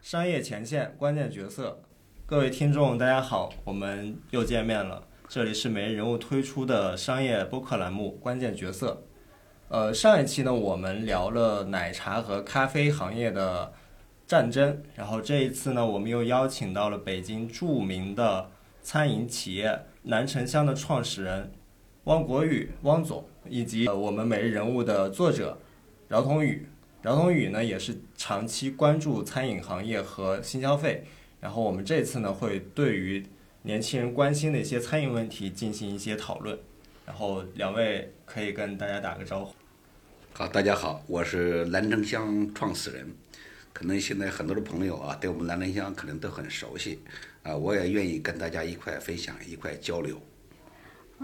商业前线关键角色，各位听众，大家好，我们又见面了。这里是每日人物推出的商业播客栏目《关键角色》。呃，上一期呢，我们聊了奶茶和咖啡行业的战争，然后这一次呢，我们又邀请到了北京著名的餐饮企业南城乡的创始人汪国宇汪总，以及我们每日人物的作者饶同宇。饶同宇呢，也是长期关注餐饮行业和新消费。然后我们这次呢，会对于年轻人关心的一些餐饮问题进行一些讨论。然后两位可以跟大家打个招呼。好，大家好，我是南城乡创始人。可能现在很多的朋友啊，对我们兰城乡可能都很熟悉啊，我也愿意跟大家一块分享，一块交流。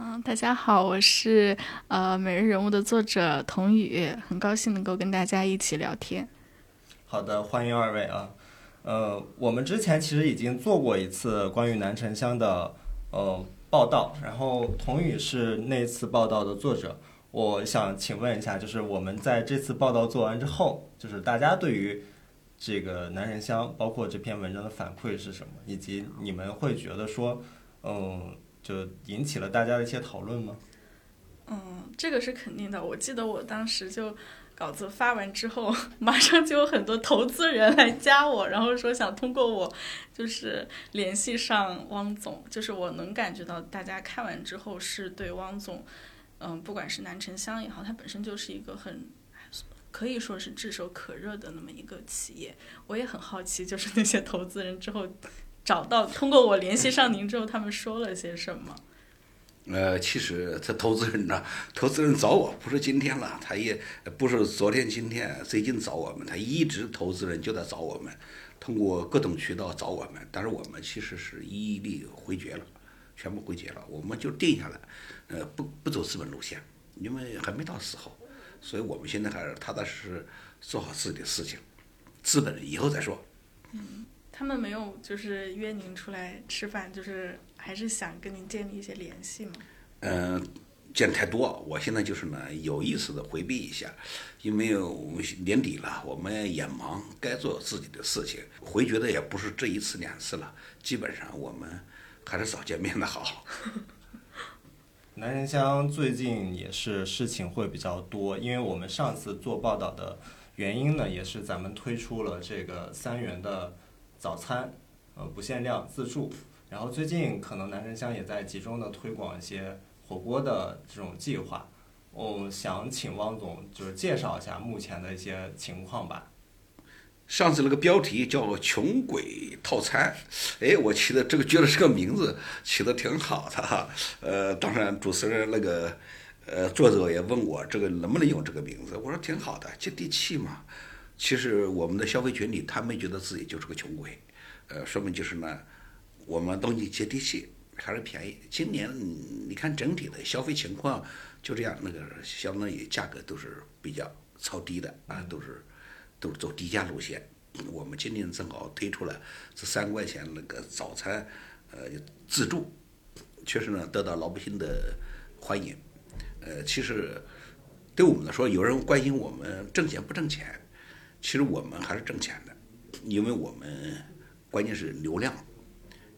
嗯，大家好，我是呃每日人物的作者童宇，很高兴能够跟大家一起聊天。好的，欢迎二位啊。呃，我们之前其实已经做过一次关于南城乡的呃报道，然后童宇是那次报道的作者。我想请问一下，就是我们在这次报道做完之后，就是大家对于这个南城乡，包括这篇文章的反馈是什么，以及你们会觉得说，嗯。就引起了大家的一些讨论吗？嗯，这个是肯定的。我记得我当时就稿子发完之后，马上就有很多投资人来加我，然后说想通过我就是联系上汪总。就是我能感觉到大家看完之后是对汪总，嗯，不管是南城乡也好，它本身就是一个很可以说是炙手可热的那么一个企业。我也很好奇，就是那些投资人之后。找到通过我联系上您之后，他们说了些什么？呃，其实这投资人呢，投资人找我不是今天了，他也不是昨天、今天、最近找我们，他一直投资人就在找我们，通过各种渠道找我们，但是我们其实是一律回绝了，全部回绝了，我们就定下来，呃，不不走资本路线，因为还没到时候，所以我们现在还是踏踏实实做好自己的事情，资本以后再说。嗯。他们没有就是约您出来吃饭，就是还是想跟您建立一些联系吗？嗯，见太多，我现在就是呢有意识的回避一下，因为年底了，我们也忙，该做自己的事情，回绝的也不是这一次两次了，基本上我们还是少见面的好。南仁乡最近也是事情会比较多，因为我们上次做报道的原因呢，也是咱们推出了这个三元的。早餐，呃，不限量自助。然后最近可能南城乡也在集中的推广一些火锅的这种计划。我想请汪总就是介绍一下目前的一些情况吧。上次那个标题叫“穷鬼套餐”，哎，我起的这个觉得这个名字起的挺好的哈。呃，当然主持人那个呃作者也问我这个能不能用这个名字，我说挺好的，接地气嘛。其实我们的消费群体，他们觉得自己就是个穷鬼，呃，说明就是呢，我们东西接地气，还是便宜。今年你看整体的消费情况就这样，那个相当于价格都是比较超低的啊，都是都是走低价路线。我们今年正好推出了这三块钱那个早餐，呃，自助，确实呢得到老百姓的欢迎。呃，其实对我们来说，有人关心我们挣钱不挣钱。其实我们还是挣钱的，因为我们关键是流量，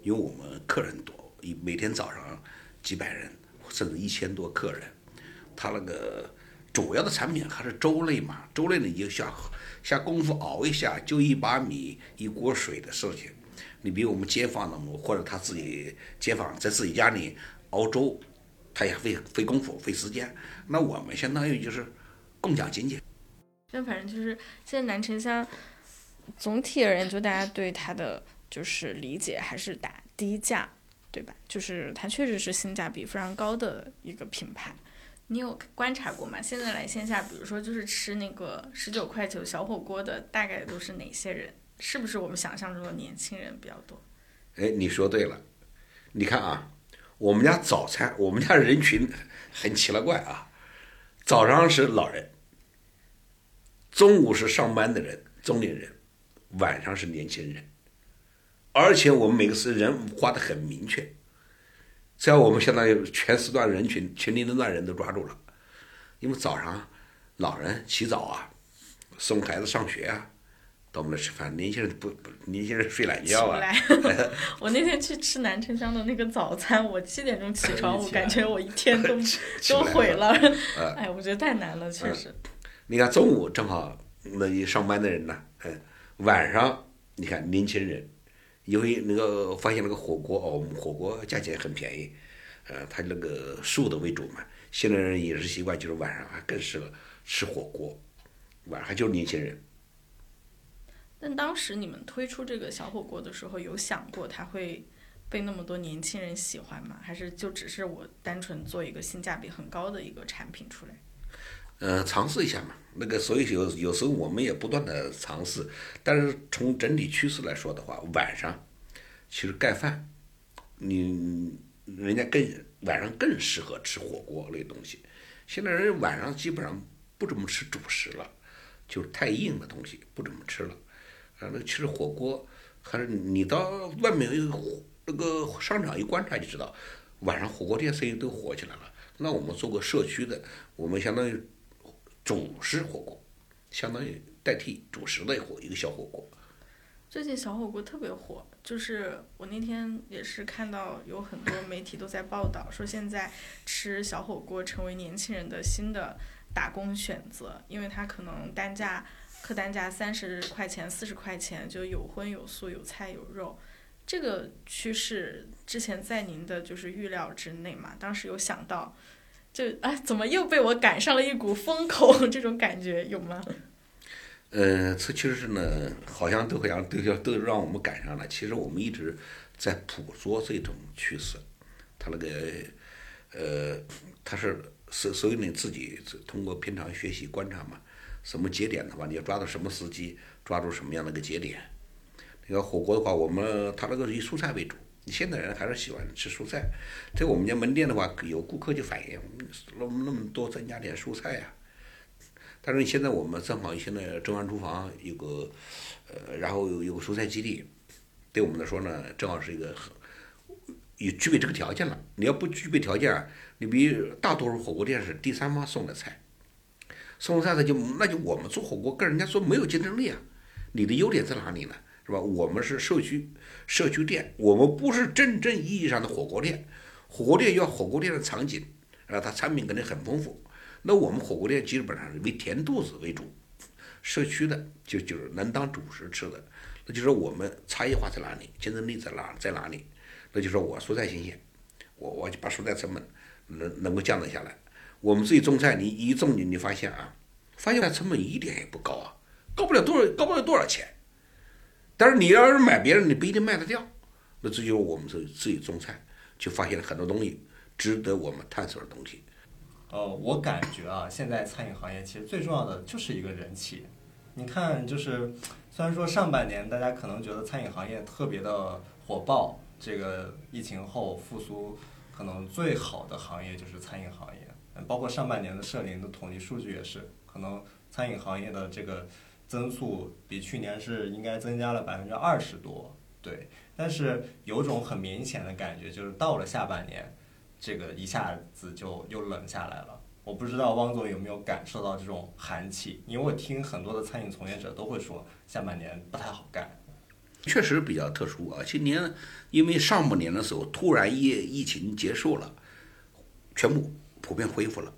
因为我们客人多，一每天早上几百人，甚至一千多客人。他那个主要的产品还是粥类嘛，粥类呢你就下下功夫熬一下，就一把米一锅水的事情。你比如我们街坊的，或者他自己街坊在自己家里熬粥，他也费费功夫费时间。那我们相当于就是共享经济。但反正就是现在南城乡总体而言，就大家对它的就是理解还是打低价，对吧？就是它确实是性价比非常高的一个品牌。你有观察过吗？现在来线下，比如说就是吃那个十九块九小火锅的，大概都是哪些人？是不是我们想象中的年轻人比较多？哎，你说对了。你看啊，我们家早餐，我们家人群 很奇了怪啊，早上是老人。中午是上班的人，中年人，晚上是年轻人，而且我们每个是人划得很明确，只要我们相当于全时段人群、全年龄段人都抓住了，因为早上老人起早啊，送孩子上学啊，到我们那吃饭，年轻人不不，年轻人睡懒觉啊。我那天去吃南城乡的那个早餐，我七点钟起床，我感觉我一天都都毁了。呃哎，我觉得太难了，确实。你看中午正好那一上班的人呢，嗯，晚上你看年轻人，因为那个发现那个火锅哦，我们火锅价钱很便宜，呃，它那个素的为主嘛。现在人饮食习惯就是晚上还更适合吃火锅，晚上就是年轻人。但当时你们推出这个小火锅的时候，有想过它会被那么多年轻人喜欢吗？还是就只是我单纯做一个性价比很高的一个产品出来？呃，尝试一下嘛。那个，所以有有时候我们也不断的尝试，但是从整体趋势来说的话，晚上其实盖饭，你人家更晚上更适合吃火锅类东西。现在人晚上基本上不怎么吃主食了，就是太硬的东西不怎么吃了。啊，那其实火锅还是你到外面有火那个商场一观察就知道，晚上火锅店生意都火起来了。那我们做个社区的，我们相当于主食火锅，相当于代替主食类火一个小火锅。最近小火锅特别火，就是我那天也是看到有很多媒体都在报道，说现在吃小火锅成为年轻人的新的打工选择，因为它可能单价客单价三十块钱、四十块钱就有荤有素有菜有肉，这个趋势之前在您的就是预料之内嘛？当时有想到，就哎怎么又被我赶上了一股风口，这种感觉有吗？呃，这其实是呢，好像都好像都要都让我们赶上了。其实我们一直在捕捉这种趋势，它那个呃，它是所所以你自己通过平常学习观察嘛，什么节点的话，你要抓到什么时机，抓住什么样的一个节点。那个火锅的话，我们它那个以蔬菜为主，你现在人还是喜欢吃蔬菜。在我们家门店的话，有顾客就反映，那么那么多增加点蔬菜呀、但是现在我们正好现在中央厨房有个，呃，然后有有个蔬菜基地，对我们来说呢，正好是一个很也具备这个条件了。你要不具备条件，你比如大多数火锅店是第三方送的菜，送菜的就那就我们做火锅跟人家说没有竞争力啊。你的优点在哪里呢？是吧？我们是社区社区店，我们不是真正意义上的火锅店。火锅店要火锅店的场景，啊，它产品肯定很丰富。那我们火锅店基本上是为填肚子为主，社区的就就是能当主食吃的，那就是我们差异化在哪里，竞争力在哪在哪里？那就是我蔬菜新鲜，我我就把蔬菜成本能能够降得下来。我们自己种菜，你一种你你发现啊，发现它成本一点也不高啊，高不了多少高不了多少钱。但是你要是买别人，你不一定卖得掉。那这就是我们自己自己种菜，就发现了很多东西值得我们探索的东西。呃，我感觉啊，现在餐饮行业其实最重要的就是一个人气。你看，就是虽然说上半年大家可能觉得餐饮行业特别的火爆，这个疫情后复苏可能最好的行业就是餐饮行业。包括上半年的社林的统计数据也是，可能餐饮行业的这个增速比去年是应该增加了百分之二十多。对，但是有种很明显的感觉，就是到了下半年。这个一下子就又冷下来了。我不知道汪总有没有感受到这种寒气，因为我听很多的餐饮从业者都会说下半年不太好干。确实比较特殊啊，今年因为上半年的时候突然疫疫情结束了，全部普遍恢复了，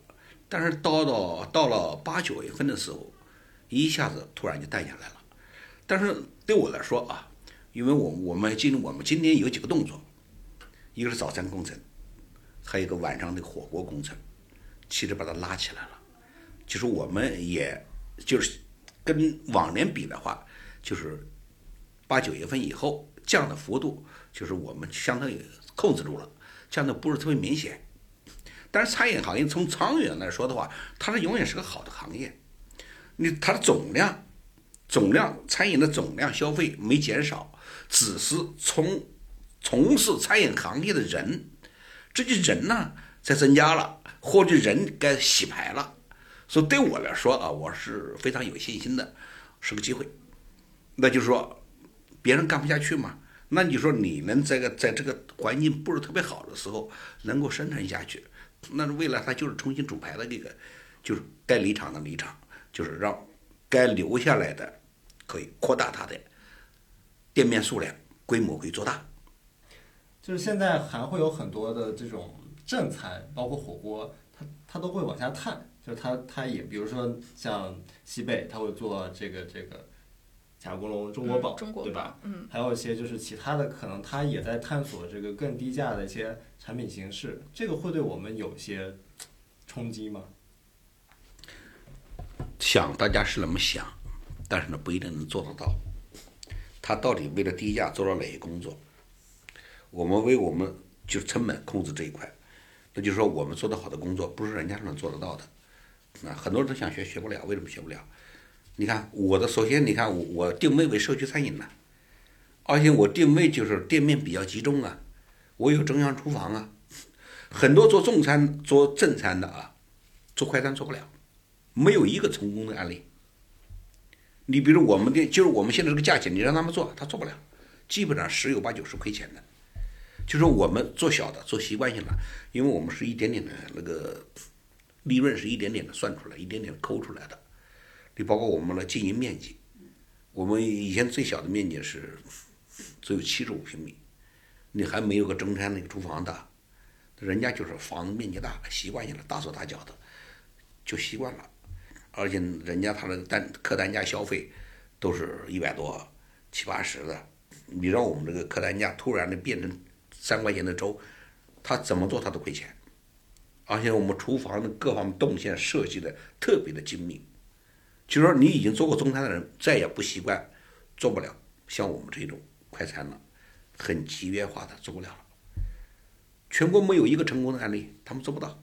但是到到到了八九月份的时候，一下子突然就淡下来了。但是对我来说啊，因为我我们今我们今天有几个动作，一个是早餐工程。还有一个晚上的火锅工程，其实把它拉起来了。就是我们也就是跟往年比的话，就是八九月份以后降的幅度，就是我们相当于控制住了，降的不是特别明显。但是餐饮行业从长远来说的话，它是永远是个好的行业。你它的总量，总量餐饮的总量消费没减少，只是从从事餐饮行业的人。这就人呢在增加了，或者人该洗牌了，所以对我来说啊，我是非常有信心的，是个机会。那就是说，别人干不下去嘛，那你说你能在个在这个环境不是特别好的时候能够生存下去，那未来它就是重新主牌的这个就是该离场的离场，就是让该留下来的可以扩大它的店面数量，规模可以做大。就是现在还会有很多的这种正餐，包括火锅，它它都会往下探，就是它它也比如说像西贝，它会做这个这个甲骨龙中国宝，嗯中国对吧？嗯，还有一些就是其他的，可能它也在探索这个更低价的一些产品形式，这个会对我们有些冲击吗？想大家是那么想，但是呢不一定能做得到。他到底为了低价做了哪些工作？我们为我们就是成本控制这一块，那就是说我们做得好的工作不是人家能做得到的。啊，很多人都想学，学不了，为什么学不了？你看我的，首先你看我我定位为社区餐饮呢，而且我定位就是店面比较集中啊，我有中央厨房啊，很多做中餐做正餐的啊，做快餐做不了。没有一个成功的案例。你比如我们的，就是我们现在这个价钱，你让他们做，他做不了，基本上十有八九是亏钱的。就说我们做小的，做习惯性的，因为我们是一点点的那个利润是一点点的算出来，一点点抠出来的。你包括我们的经营面积，我们以前最小的面积是只有七十五平米，你还没有个中餐那个厨房大，人家就是房子面积大，习惯性的大手大脚的，就习惯了。而且人家他的单客单价消费都是一百多、七八十的，你让我们这个客单价突然的变成三块钱的粥，他怎么做他都亏钱。而且我们厨房的各方面动线设计的特别的精密，就是说你已经做过中餐的人再也不习惯做不了像我们这种快餐了，很集约化的做不了了。全国没有一个成功的案例，他们做不到。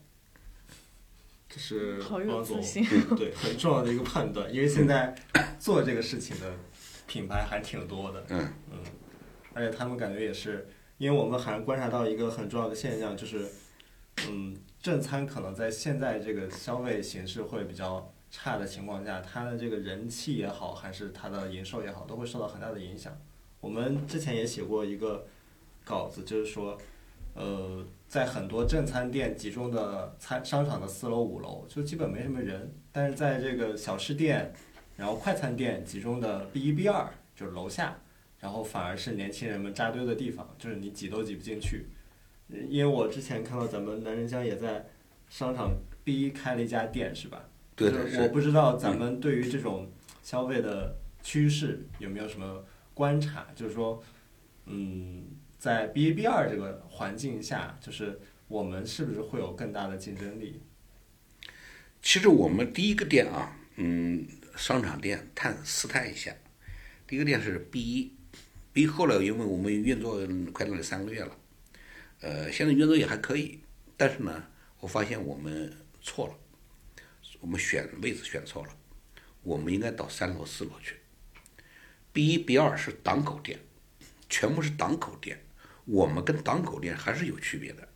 这是好有汪总自信对很重要的一个判断，因为现在做这个事情的品牌还挺多的，嗯而且他们感觉也是，因为我们还观察到一个很重要的现象，就是，嗯，正餐可能在现在这个消费形势会比较差的情况下，它的这个人气也好，还是它的营收也好，都会受到很大的影响。我们之前也写过一个稿子，就是说，呃，在很多正餐店集中的餐商场的四楼、五楼，就基本没什么人，但是在这个小吃店，然后快餐店集中的 B 一、B 二，就是楼下。然后反而是年轻人们扎堆的地方，就是你挤都挤不进去。呃因为我之前看到咱们南仁乡也在商场 B 一开了一家店，是吧？对的，就是我不知道咱们对于这种消费的趋势有没有什么观察，就是说，嗯，在 B 一 B 二这个环境下，就是我们是不是会有更大的竞争力？其实我们第一个店啊，嗯，商场店探试探一下，第一个店是 B 一，B 后来因为我们运作快到了三个月了，呃，现在运作也还可以，但是呢，我发现我们错了，我们选位置选错了，我们应该到三楼四楼去。B 一 B 二是档口店，全部是档口店，我们跟档口店还是有区别的。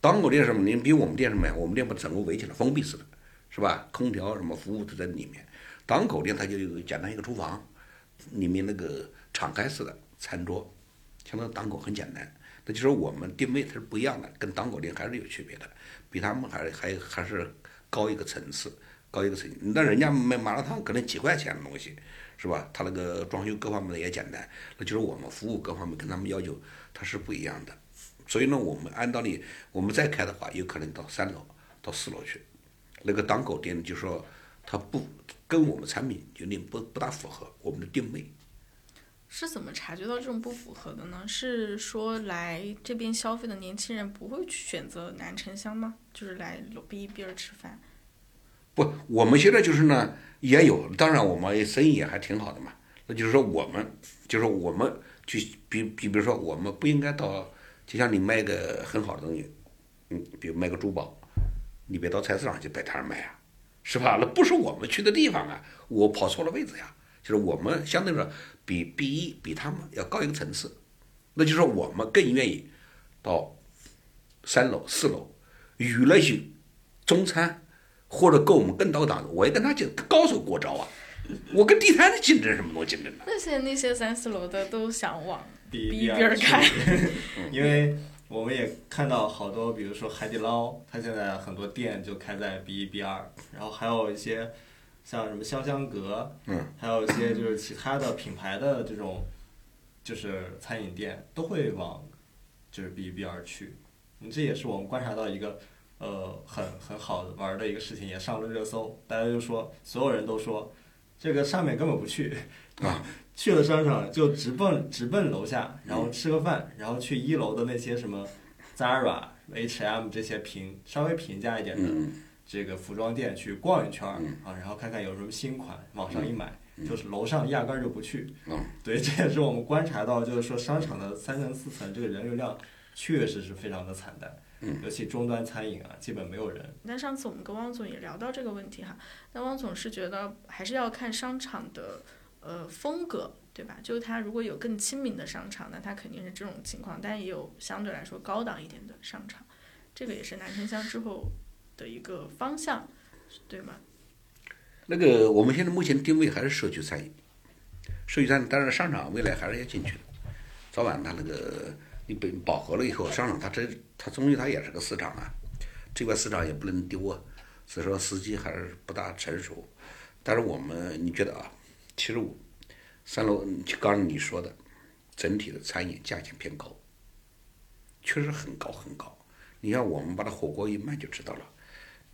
档口店什么？您比我们店什么呀？我们店把整个围起来，封闭式的，是吧？空调什么服务都在里面。档口店它就有简单一个厨房，里面那个敞开式的餐桌，相当于档口很简单。那就是我们定位它是不一样的，跟档口店还是有区别的，比他们还还还是高一个层次，高一个层次。那人家卖麻辣烫可能几块钱的东西，是吧？他那个装修各方面的也简单，那就是我们服务各方面跟他们要求它是不一样的。所以呢，我们按道理我们再开的话，有可能到三楼到四楼去。那个档口店就说它不跟我们产品有点不不大符合我们的定位。是怎么察觉到这种不符合的呢？是说来这边消费的年轻人不会去选择南城乡吗？就是来 B 一 B 二吃饭。不，我们现在就是呢也有，当然我们生意也还挺好的嘛。那就是说我们就是我们就比比比如说我们不应该到，就像你卖个很好的东西，嗯，比如卖个珠宝，你别到菜市场去摆摊卖啊，是吧？那不是我们去的地方啊，我跑错了位置呀。就是我们相对来说比 B 一比他们要高一个层次，那就是我们更愿意到三楼四楼与那些中餐或者跟我们更高档的，我也跟他竞高手过招啊。我跟地摊的竞争什么东西竞争呢？那些那些三四楼的都想往 B B 一 B 二开，因为我们也看到好多，比如说海底捞，它现在很多店就开在 B 一 B 二，然后还有一些像什么潇湘阁，嗯，还有一些就是其他的品牌的这种就是餐饮店都会往就是 B 一 B 二去，嗯这也是我们观察到一个呃很很好玩儿的一个事情，也上了热搜，大家就说所有人都说这个上面根本不去，啊，去了商场就直奔直奔楼下，然后吃个饭，然后去一楼的那些什么 Zara、H&M 这些平稍微平价一点的嗯这个服装店去逛一圈啊，然后看看有什么新款，网上一买，就是楼上压根儿就不去。嗯对，这也是我们观察到，就是说商场的三层四层这个人流量确实是非常的惨淡，嗯尤其终端餐饮啊，基本没有人。那上次我们跟汪总也聊到这个问题哈，那汪总是觉得还是要看商场的呃风格，对吧？就是它如果有更亲民的商场，那它肯定是这种情况，但也有相对来说高档一点的商场，这个也是南城乡之后的一个方向，对吗？那个我们现在目前定位还是社区餐饮，社区餐饮，但是商场未来还是要进去的，早晚它那个你被饱和了以后，商场它这它终究它也是个市场啊，这块市场也不能丢啊，所以说时机还是不大成熟。但是我们你觉得啊，其实我三楼就刚你说的，整体的餐饮价钱偏高，确实很高很高。你看我们把它火锅一卖就知道了，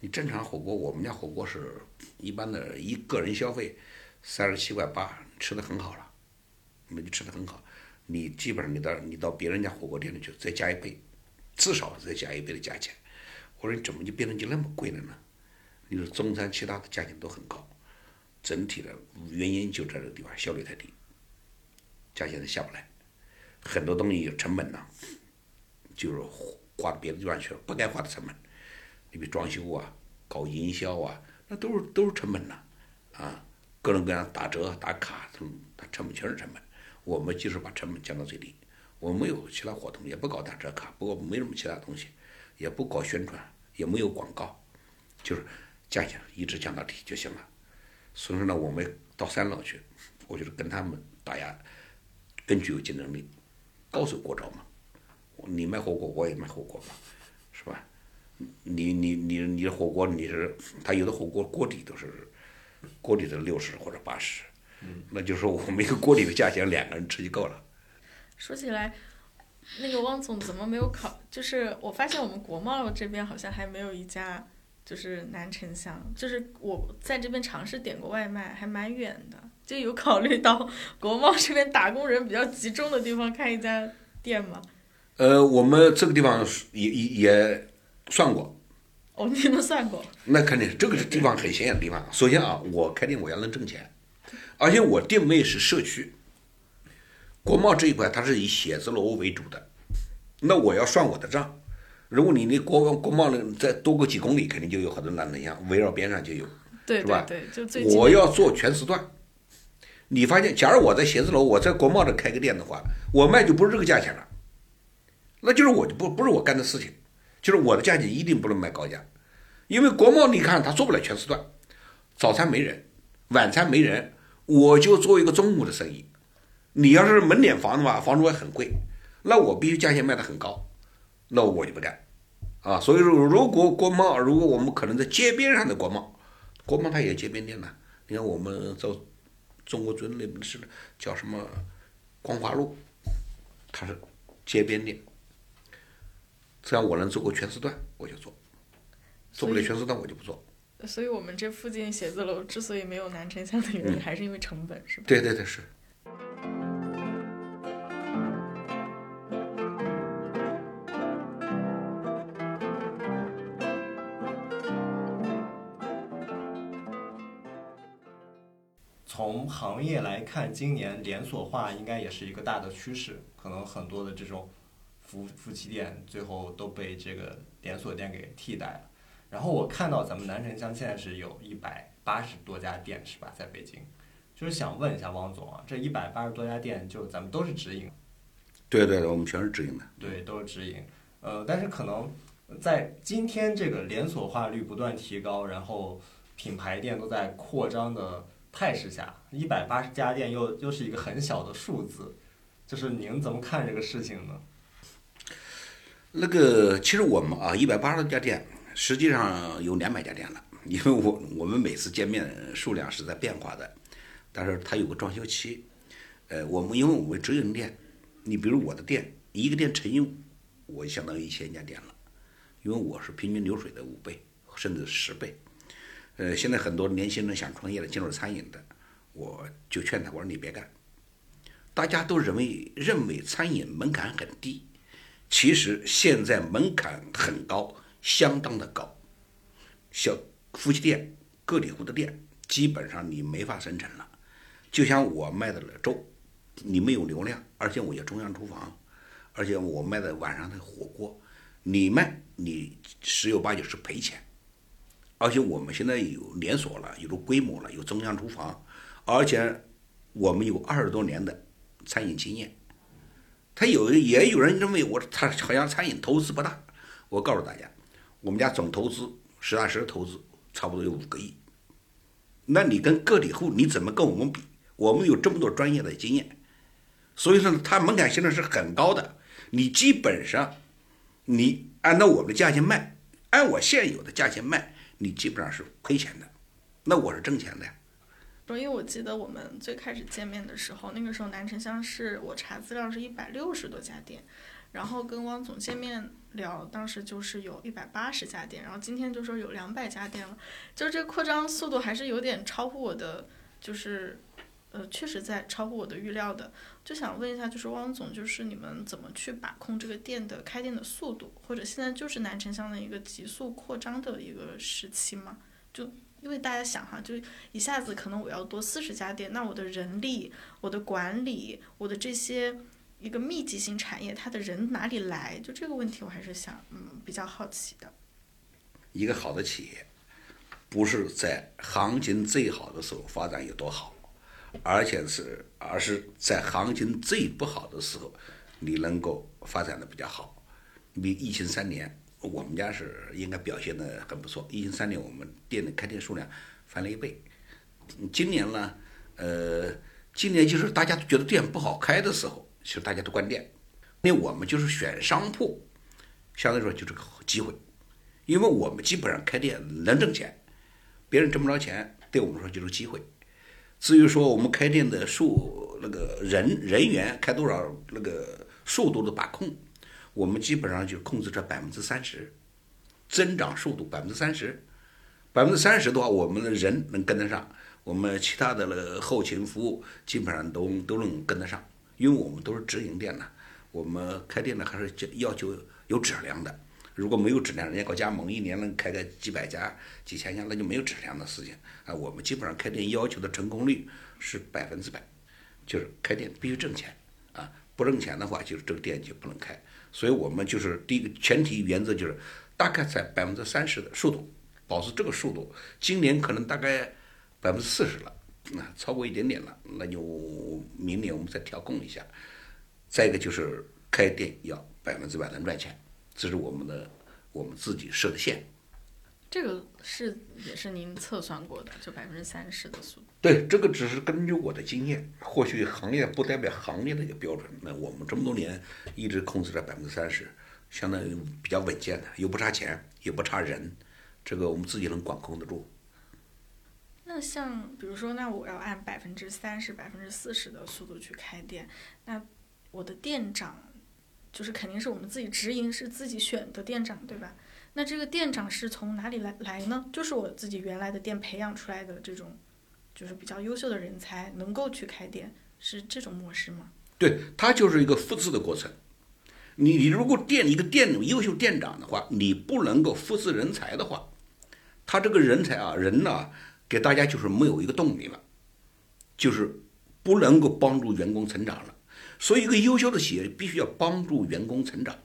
你正常火锅，我们家火锅是一般的一个人消费三十七块八，吃的很好了，我们就吃的很好。你基本上你到你到别人家火锅店里去，再加一倍，至少再加一倍的价钱。我说你怎么就变成就那么贵了呢？你说中餐其他的价钱都很高，整体的原因就在这个地方，效率太低，价钱下不来，很多东西成本呢，就是花到别的地方去了，不该花的成本。你比如装修啊、搞营销啊，那都是都是成本呐，啊，各种各样打折、打卡，它它成本全是成本。我们就是把成本降到最低，我们没有其他活动，也不搞打折卡，不过没什么其他东西，也不搞宣传，也没有广告，就是价钱一直降到底就行了。所以说呢，我们到三楼去，我觉得跟他们打压更具有竞争力，高手过招嘛。你卖火锅，我也卖火锅嘛，是吧？你你你你的火锅你是，他有的火锅锅底都是锅底都六十或者八十，那就是说我们一个锅底的价钱两个人吃就够了。说起来，那个汪总怎么没有考？就是我发现我们国贸这边好像还没有一家，就是南城乡。就是我在这边尝试点过外卖，还蛮远的，就有考虑到国贸这边打工人比较集中的地方开一家店吗？呃，我们这个地方也也也算过，哦，你们算过？那肯定是这个地方很显眼的地方。首先啊，我开店我要能挣钱，而且我定位是社区。国贸这一块它是以写字楼为主的，那我要算我的账。如果你那国国贸呢再多个几公里，肯定就有很多南城乡，围绕边上就有。对是吧对对，就最我要做全时段。你发现，假如我在写字楼，我在国贸这开个店的话，我卖就不是这个价钱了，那就是我就不不是我干的事情，就是我的价钱一定不能卖高价，因为国贸你看它做不了全时段，早餐没人，晚餐没人，我就做一个中午的生意。你要是门脸房的话，房租还很贵，那我必须价钱卖得很高，那我就不干，啊，所以说如果国贸，如果我们可能在街边上的国贸，国贸它也有街边店呢。你看我们走中国尊那边是叫什么光华路，它是街边店。只要我能做过全时段，我就做；做不了全时段，我就不做。所以我们这附近写字楼之所以没有南城乡的原因，还是因为成本，是吧？对对对，是。从行业来看，今年连锁化应该也是一个大的趋势，可能很多的这种夫夫妻店最后都被这个连锁店给替代了。然后我看到咱们南城乡现在是有一百八十多家店，是吧？在北京，就是想问一下汪总啊，这一百八十多家店，就咱们都是直营，对对对，我们全是直营的。对，都是直营。呃，但是可能在今天这个连锁化率不断提高，然后品牌店都在扩张的态势下，一百八十家店又又是一个很小的数字，就是您怎么看这个事情呢？那个其实我们啊，一百八十家店，实际上有两百家店了，因为我我们每次见面数量是在变化的，但是它有个装修期。呃，我们因为我们直营店，你比如我的店，一个店乘以五，我相当于一千家店了，因为我是平均流水的五倍甚至十倍。呃，现在很多年轻人想创业的，进入餐饮的，我就劝他我说你别干。大家都认为认为餐饮门槛很低，其实现在门槛很高，相当的高。小夫妻店、个体户的店，基本上你没法生存了。就像我卖的粥。你没有流量，而且我有中央厨房，而且我卖的晚上的火锅，你卖你十有八九是赔钱。而且我们现在有连锁了，有了规模了，有中央厨房，而且我们有二十多年的餐饮经验。他有也有人认为我他好像餐饮投资不大，我告诉大家，我们家总投资实打实的投资差不多有五个亿。那你跟个体户你怎么跟我们比？我们有这么多专业的经验。所以说呢，它门槛现在是很高的。你基本上，你按照我们的价钱卖，按我现有的价钱卖，你基本上是亏钱的。那我是挣钱的。所以我记得我们最开始见面的时候，那个时候南城乡是我查资料是一百六十多家店，然后跟汪总见面聊，当时就是有一百八十家店，然后今天就说有两百家店了，就这扩张速度还是有点超乎我的，就是。呃，确实在超乎我的预料的，就想问一下，就是汪总，就是你们怎么去把控这个店的开店的速度，或者现在就是南城乡的一个急速扩张的一个时期吗？就因为大家想哈，就一下子可能我要多四十家店，那我的人力、我的管理、我的这些一个密集型产业，它的人哪里来？就这个问题，我还是想嗯比较好奇的。一个好的企业，不是在行情最好的时候发展有多好。而且是，而是在行情最不好的时候，你能够发展的比较好。比疫情三年，我们家是应该表现的很不错。疫情三年，我们店的开店数量翻了一倍。今年呢，呃，今年就是大家觉得店不好开的时候，其实大家都关店。那我们就是选商铺，相对来说就是个机会，因为我们基本上开店能挣钱，别人挣不着钱，对我们说就是机会。至于说我们开店的数，那个人人员开多少，那个速度的把控，我们基本上就控制在百分之三十，增长速度百分之三十，百分之三十的话，我们的人能跟得上，我们其他的那个后勤服务基本上都都能跟得上，因为我们都是直营店呢，我们开店呢还是要求有质量的。如果没有质量，人家搞加盟，一年能开个几百家、几千家，那就没有质量的事情啊。我们基本上开店要求的成功率是百分之百，就是开店必须挣钱啊，不挣钱的话，就是这个店就不能开。所以我们就是第一个前提原则就是大概在百分之三十的速度，保持这个速度。今年可能大概百分之四十了，那超过一点点了，那就明年我们再调控一下。再一个就是开店要百分之百能赚钱。这是我们的我们自己设的线，这个是也是您测算过的，就百分之三十的速度。对，这个只是根据我的经验，或许行业不代表行业的一个标准。那我们这么多年一直控制在百分之三十，相当于比较稳健的，又不差钱，也不差人，这个我们自己能管控得住。那像比如说，那我要按百分之三十、百分之四十的速度去开店，那我的店长。就是肯定是我们自己直营，是自己选的店长，对吧？那这个店长是从哪里来来呢？就是我自己原来的店培养出来的这种，就是比较优秀的人才能够去开店，是这种模式吗？对，它就是一个复制的过程。你你如果店一个店优秀店长的话，你不能够复制人才的话，他这个人才啊人呢，给大家就是没有一个动力了，就是不能够帮助员工成长了。所以，一个优秀的企业必须要帮助员工成长。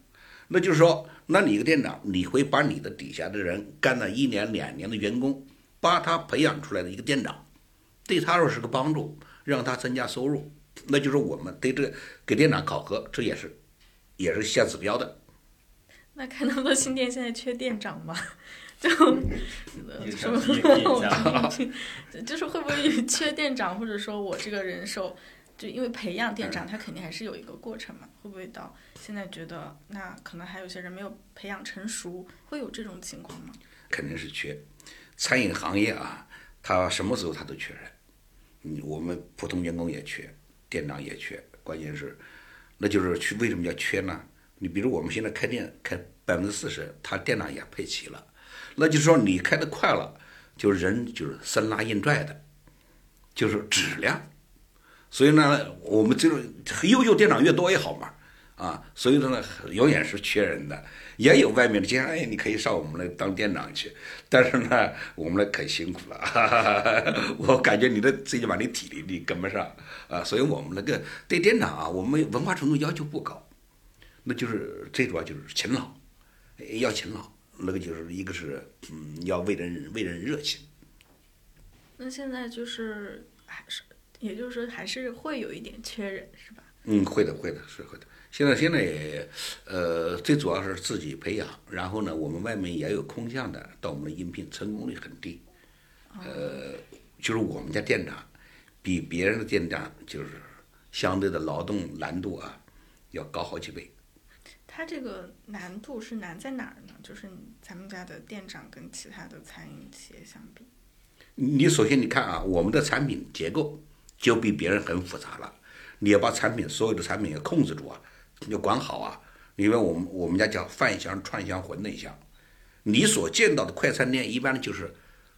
那就是说，那你一个店长，你会把你的底下的人干了一年、两年的员工，把他培养出来的一个店长，对他说是个帮助，让他增加收入。那就是我们对这个给店长考核，这也是也是下指标的。那开那么多新店，现在缺店长吗？就什么？就是会不会缺店长，或者说我这个人手？就因为培养店长，他肯定还是有一个过程嘛。会不会到现在觉得，那可能还有些人没有培养成熟，会有这种情况吗？肯定是缺。餐饮行业啊，他什么时候他都缺人。嗯，我们普通员工也缺，店长也缺。关键是，那就是去为什么叫缺呢？你比如我们现在开店开百分之四十，他店长也配齐了，那就是说你开的快了，就人就是生拉硬拽的，就是质量。所以呢，我们这种优秀店长越多越好嘛，啊，所以说呢，永远是缺人的。也有外面的经常哎，你可以上我们那当店长去，但是呢，我们那可辛苦了，哈哈哈我感觉你的最起码你体力你跟不上。啊，所以我们那个对店长啊，我们文化程度要求不高，那就是最主要就是勤劳，要勤劳，那个就是一个是嗯，要为人为人热情。那现在就是还是，也就是说还是会有一点缺人，是吧？嗯，会的，会的，是会的。现在现在也，呃，最主要是自己培养，然后呢，我们外面也有空降的到我们的应聘，成功率很低。呃，就是我们家店长，比别人的店长就是相对的劳动难度啊，要高好几倍。它这个难度是难在哪儿呢？就是咱们家的店长跟其他的餐饮企业相比，你首先你看啊，我们的产品结构就比别人很复杂了，你要把产品所有的产品要控制住啊。要管好啊，因为我们我们家叫饭香、串香、馄饨香。你所见到的快餐店，一般就是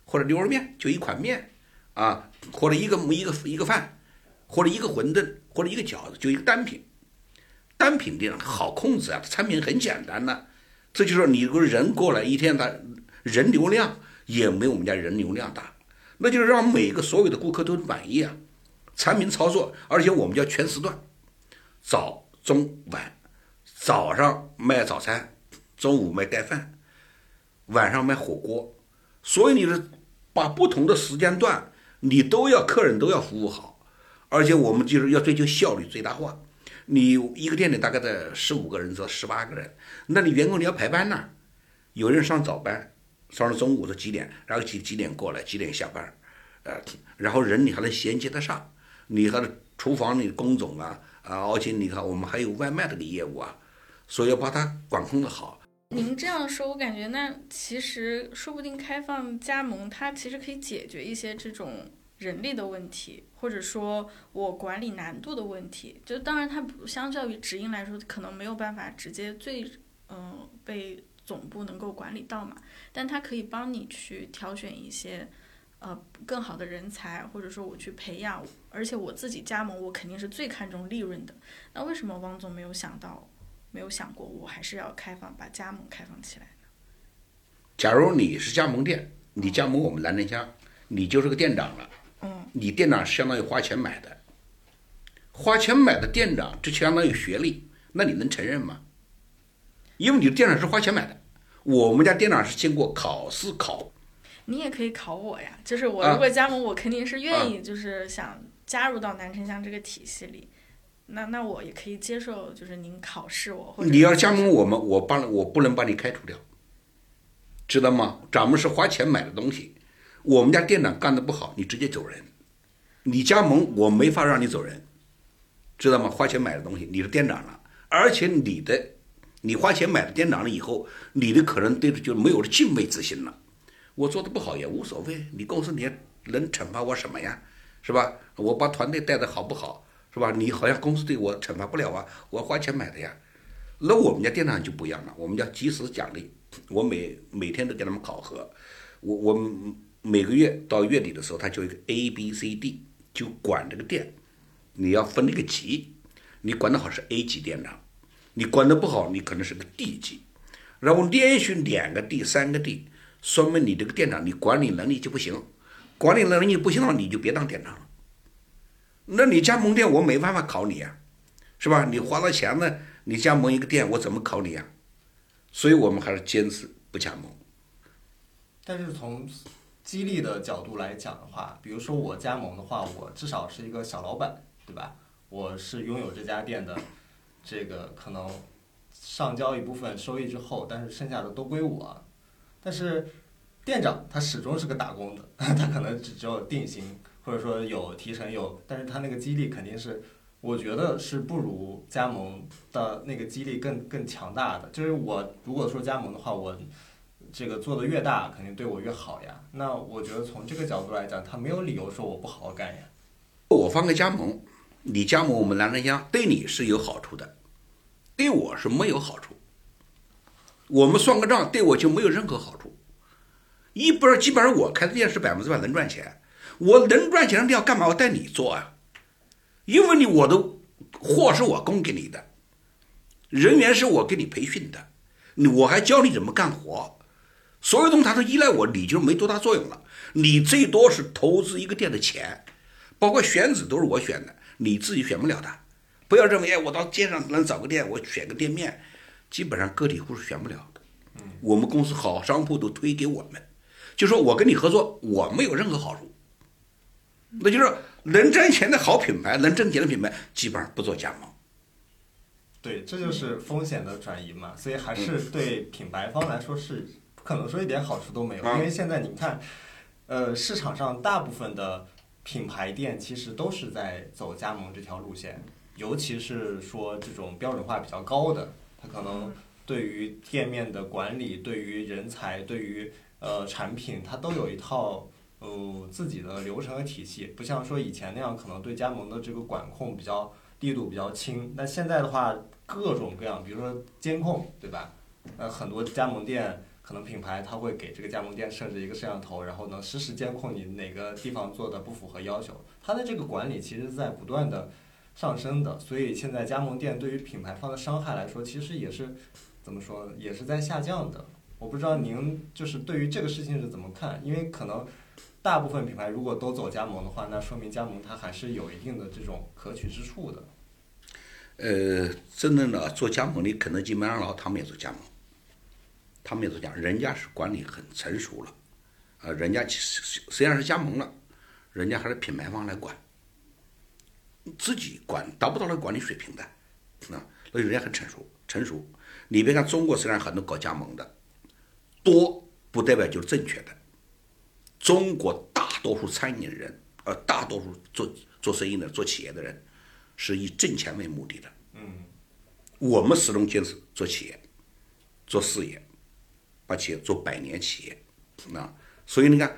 或者牛肉面，就一款面啊，或者一个一个一个饭，或者一个馄饨，或者一个饺子，就一个单品。单品店好控制啊，产品很简单呐。这就是你个人过来一天，他人流量也没有我们家人流量大，那就是让每个所有的顾客都满意啊。产品操作，而且我们叫全时段，早。中晚，早上卖早餐，中午卖盖饭，晚上卖火锅，所以你是把不同的时间段，你都要客人都要服务好，而且我们就是要追求效率最大化。你一个店里大概在十五个人到十八个人，那你员工你要排班呢，有人上早班，上到中午的几点，然后几几点过来，几点下班，呃，然后人你还能衔接得上，你和厨房里工种啊。啊，而且你看，我们还有外卖这个业务啊，所以要把它管控的好。您这样说，我感觉那其实说不定开放加盟，它其实可以解决一些这种人力的问题，或者说我管理难度的问题。就当然，它不相较于直营来说，可能没有办法直接最嗯被总部能够管理到嘛，但它可以帮你去挑选一些。呃，更好的人才，或者说我去培养，而且我自己加盟，我肯定是最看重利润的。那为什么汪总没有想到，没有想过，我还是要开放，把加盟开放起来呢？假如你是加盟店，你加盟我们蓝天香，你就是个店长了。嗯。你店长相当于花钱买的，花钱买的店长，这相当于学历，那你能承认吗？因为你的店长是花钱买的，我们家店长是经过考试考。你也可以考我呀，就是我如果加盟，我肯定是愿意，就是想加入到南城乡这个体系里。那那我也可以接受，就是您考试我。或者你要加盟我们，我帮我不能把你开除掉，知道吗？咱们是花钱买的东西，我们家店长干的不好，你直接走人。你加盟我没法让你走人，知道吗？花钱买的东西，你是店长了，而且你的你花钱买的店长了以后，你的可能对就没有了敬畏之心了。我做的不好也无所谓，你公司你能惩罚我什么呀？是吧？我把团队带的好不好？是吧？你好像公司对我惩罚不了啊，我花钱买的呀。那我们家店长就不一样了，我们叫及时奖励，我每每天都给他们考核，我我每个月到月底的时候，他就一个 A B C D，就管这个店，你要分那个级，你管得好是 A 级店长，你管得不好，你可能是个 D 级，然后连续两个 D 三个 D。说明你这个店长，你管理能力就不行，管理能力不行了，你就别当店长了。那你加盟店，我没办法考你呀，是吧？你花了钱呢，你加盟一个店，我怎么考你呀？所以我们还是坚持不加盟。但是从激励的角度来讲的话，比如说我加盟的话，我至少是一个小老板，对吧？我是拥有这家店的，这个可能上交一部分收益之后，但是剩下的都归我。但是，店长他始终是个打工的，他可能只只有定薪，或者说有提成有，但是他那个激励肯定是，我觉得是不如加盟的那个激励更更强大的。就是我如果说加盟的话，我这个做的越大，肯定对我越好呀。那我觉得从这个角度来讲，他没有理由说我不好好干呀。我放个加盟，你加盟我们南城乡，对你是有好处的，对我是没有好处。我们算个账，对我就没有任何好处。一不是基本上我开的店是百分之百能赚钱，我能赚钱的店干嘛我带你做啊？因为你我的货是我供给你的，人员是我给你培训的，我还教你怎么干活，所有东西它都依赖我，你就没多大作用了。你最多是投资一个店的钱，包括选址都是我选的，你自己选不了的。不要认为哎，我到街上能找个店，我选个店面，基本上个体户是选不了的。我们公司好商铺都推给我们，就说我跟你合作，我没有任何好处。那就是能挣钱的好品牌，能挣钱的品牌，基本上不做加盟。对，这就是风险的转移嘛，所以还是对品牌方来说是可能说一点好处都没有，因为现在你看，呃，市场上大部分的品牌店其实都是在走加盟这条路线，尤其是说这种标准化比较高的，它可能对于店面的管理、对于人才、对于呃产品，它都有一套呃自己的流程和体系，不像说以前那样可能对加盟的这个管控比较力度比较轻。那现在的话，各种各样，比如说监控，对吧？呃，很多加盟店可能品牌它会给这个加盟店设置一个摄像头，然后能实时监控你哪个地方做的不符合要求。它的这个管理其实在不断的上升的，所以现在加盟店对于品牌方的伤害来说，其实也是怎么说，也是在下降的。我不知道您就是对于这个事情是怎么看？因为可能大部分品牌如果都走加盟的话，那说明加盟它还是有一定的这种可取之处的。呃，真正的做加盟的，肯德基、麦当劳他们也做加盟，他们也做加盟，人家是管理很成熟了，呃，人家其实虽然是加盟了，人家还是品牌方来管，自己管达不到那个管理水平的，啊，所以人家很成熟，成熟。你别看中国虽然很多搞加盟的，多不代表就是正确的。中国大多数餐饮人，呃，大多数做做生意的、做企业的人，是以挣钱为目的的。嗯，我们始终坚持做企业，做事业，把企业做百年企业。啊，所以你看，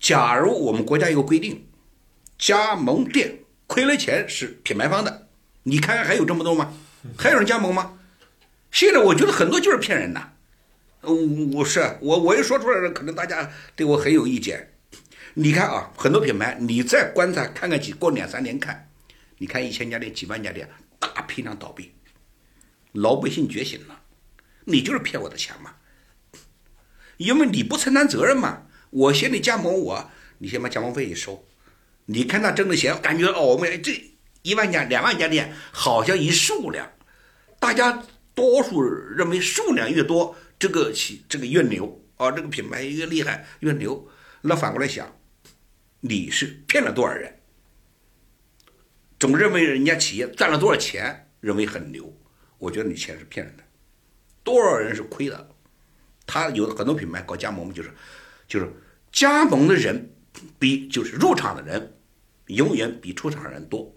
假如我们国家有个规定，加盟店亏了钱是品牌方的，你看看还有这么多吗？还有人加盟吗？现在我觉得很多就是骗人的。我是我我一说出来了，可能大家对我很有意见。你看啊，很多品牌，你再观察看看几过两三年看，你看一千家店、几万家店，大批量倒闭，老百姓觉醒了，你就是骗我的钱嘛，因为你不承担责任嘛。我嫌你加盟我，你先把加盟费一收，你看他挣的钱，感觉哦，我们这一万家、两万家店好像一数量，大家多数认为数量越多，这个企这个越牛啊，这个品牌越厉害越牛。那反过来想，你是骗了多少人？总认为人家企业赚了多少钱，认为很牛。我觉得你钱是骗人的，多少人是亏的。他有很多品牌搞加盟，就是就是加盟的人比就是入场的人永远比出场人多，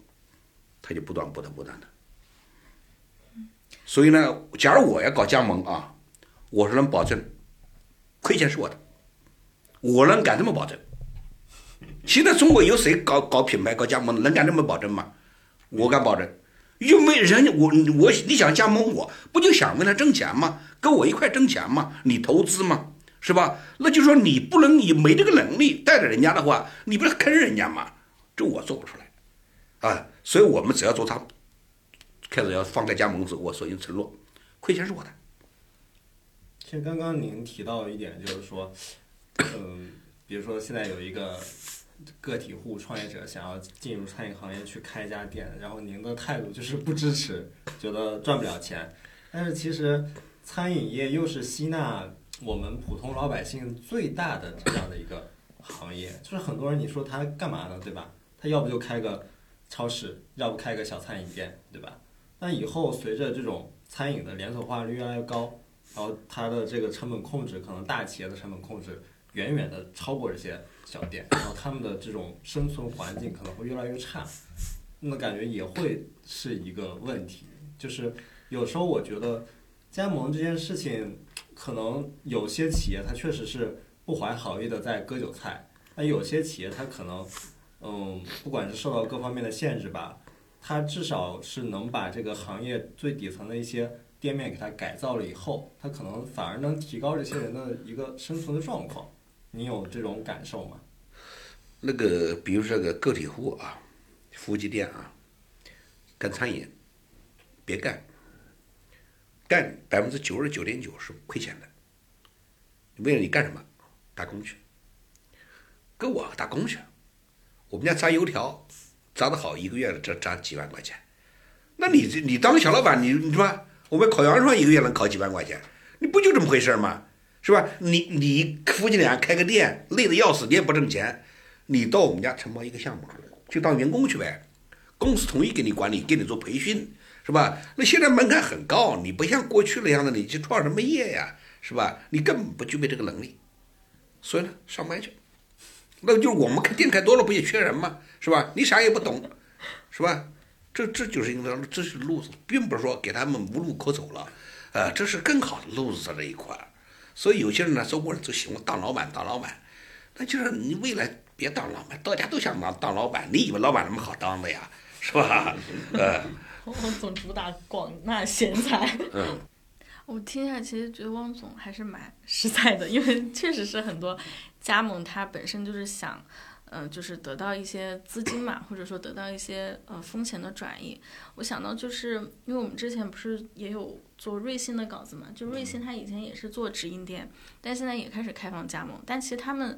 他就不断不断不断的。所以呢，假如我要搞加盟啊，我是能保证亏钱是我的，我能敢这么保证。现在中国有谁搞搞品牌、搞加盟能敢这么保证吗？我敢保证，因为人家我我你想加盟我，不就想为了挣钱吗？跟我一块挣钱嘛？你投资嘛？是吧？那就说你不能你没这个能力带着人家的话，你不是坑人家吗？这我做不出来，啊，所以我们只要做他开始要放在加盟时，我所应承诺，亏钱是我的。其实刚刚您提到一点，就是说，嗯，比如说现在有一个个体户创业者想要进入餐饮行业去开一家店，然后您的态度就是不支持，觉得赚不了钱。但是其实餐饮业又是吸纳我们普通老百姓最大的这样的一个行业，就是很多人你说他干嘛呢，对吧？他要不就开个超市，要不开个小餐饮店，对吧？那以后随着这种餐饮的连锁化率越来越高，然后它的这个成本控制，可能大企业的成本控制远远的超过这些小店，然后他们的这种生存环境可能会越来越差，那感觉也会是一个问题。就是有时候我觉得加盟这件事情，可能有些企业它确实是不怀好意的在割韭菜，那有些企业它可能，嗯，不管是受到各方面的限制吧，它至少是能把这个行业最底层的一些店面给它改造了以后，它可能反而能提高这些人的一个生存的状况。你有这种感受吗？那个，比如说这个个体户啊，夫妻店啊，干餐饮，别干，干百分之九十九点九是亏钱的。为了你干什么？打工去。跟我打工去。我们家炸油条，炸的好，一个月这炸几万块钱。那你这你当个小老板，你你说我们烤羊肉串一个月能烤几万块钱？你不就这么回事吗？是吧？你你夫妻俩开个店，累得要死，你也不挣钱，你到我们家承包一个项目，就当员工去呗。公司同意给你管理，给你做培训，是吧？那现在门槛很高，你不像过去那样的，你去创什么业呀？是吧？你根本不具备这个能力，所以呢，上班去。那就是我们开店开多了，不也缺人吗？是吧？你啥也不懂，是吧？这这就是一个这是路子，并不是说给他们无路可走了，呃，这是更好的路子在这一块。所以有些人呢，中国人就喜欢当老板，当老板，那就是你未来别当老板，大家都想当当老板，你以为老板那么好当的呀？是吧？呃，汪总主打广纳贤才。嗯，我听下来其实觉得汪总还是蛮实在的，因为确实是很多加盟他本身就是想，呃，就是得到一些资金嘛，或者说得到一些呃风险的转移。我想到就是因为我们之前不是也有做瑞幸的稿子嘛，就瑞幸它以前也是做直营店，但现在也开始开放加盟，但其实他们，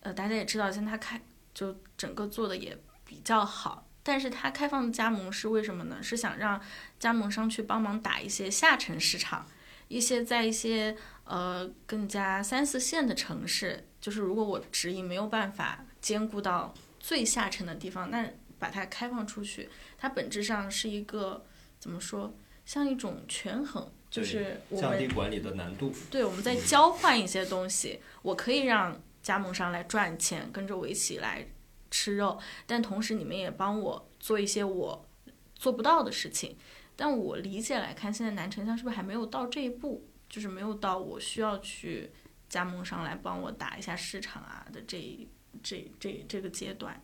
呃，大家也知道，现在它开就整个做的也比较好。但是它开放加盟是为什么呢？是想让加盟商去帮忙打一些下沉市场，一些在一些呃更加三四线的城市，就是如果我直营没有办法兼顾到最下沉的地方，那把它开放出去，它本质上是一个怎么说，像一种权衡，就是我降低们管理的难度。对我们在交换一些东西，我可以让加盟商来赚钱，跟着我一起来吃肉，但同时你们也帮我做一些我做不到的事情。但我理解来看，现在南城乡是不是还没有到这一步？就是没有到我需要去加盟商来帮我打一下市场啊的这这这这个阶段。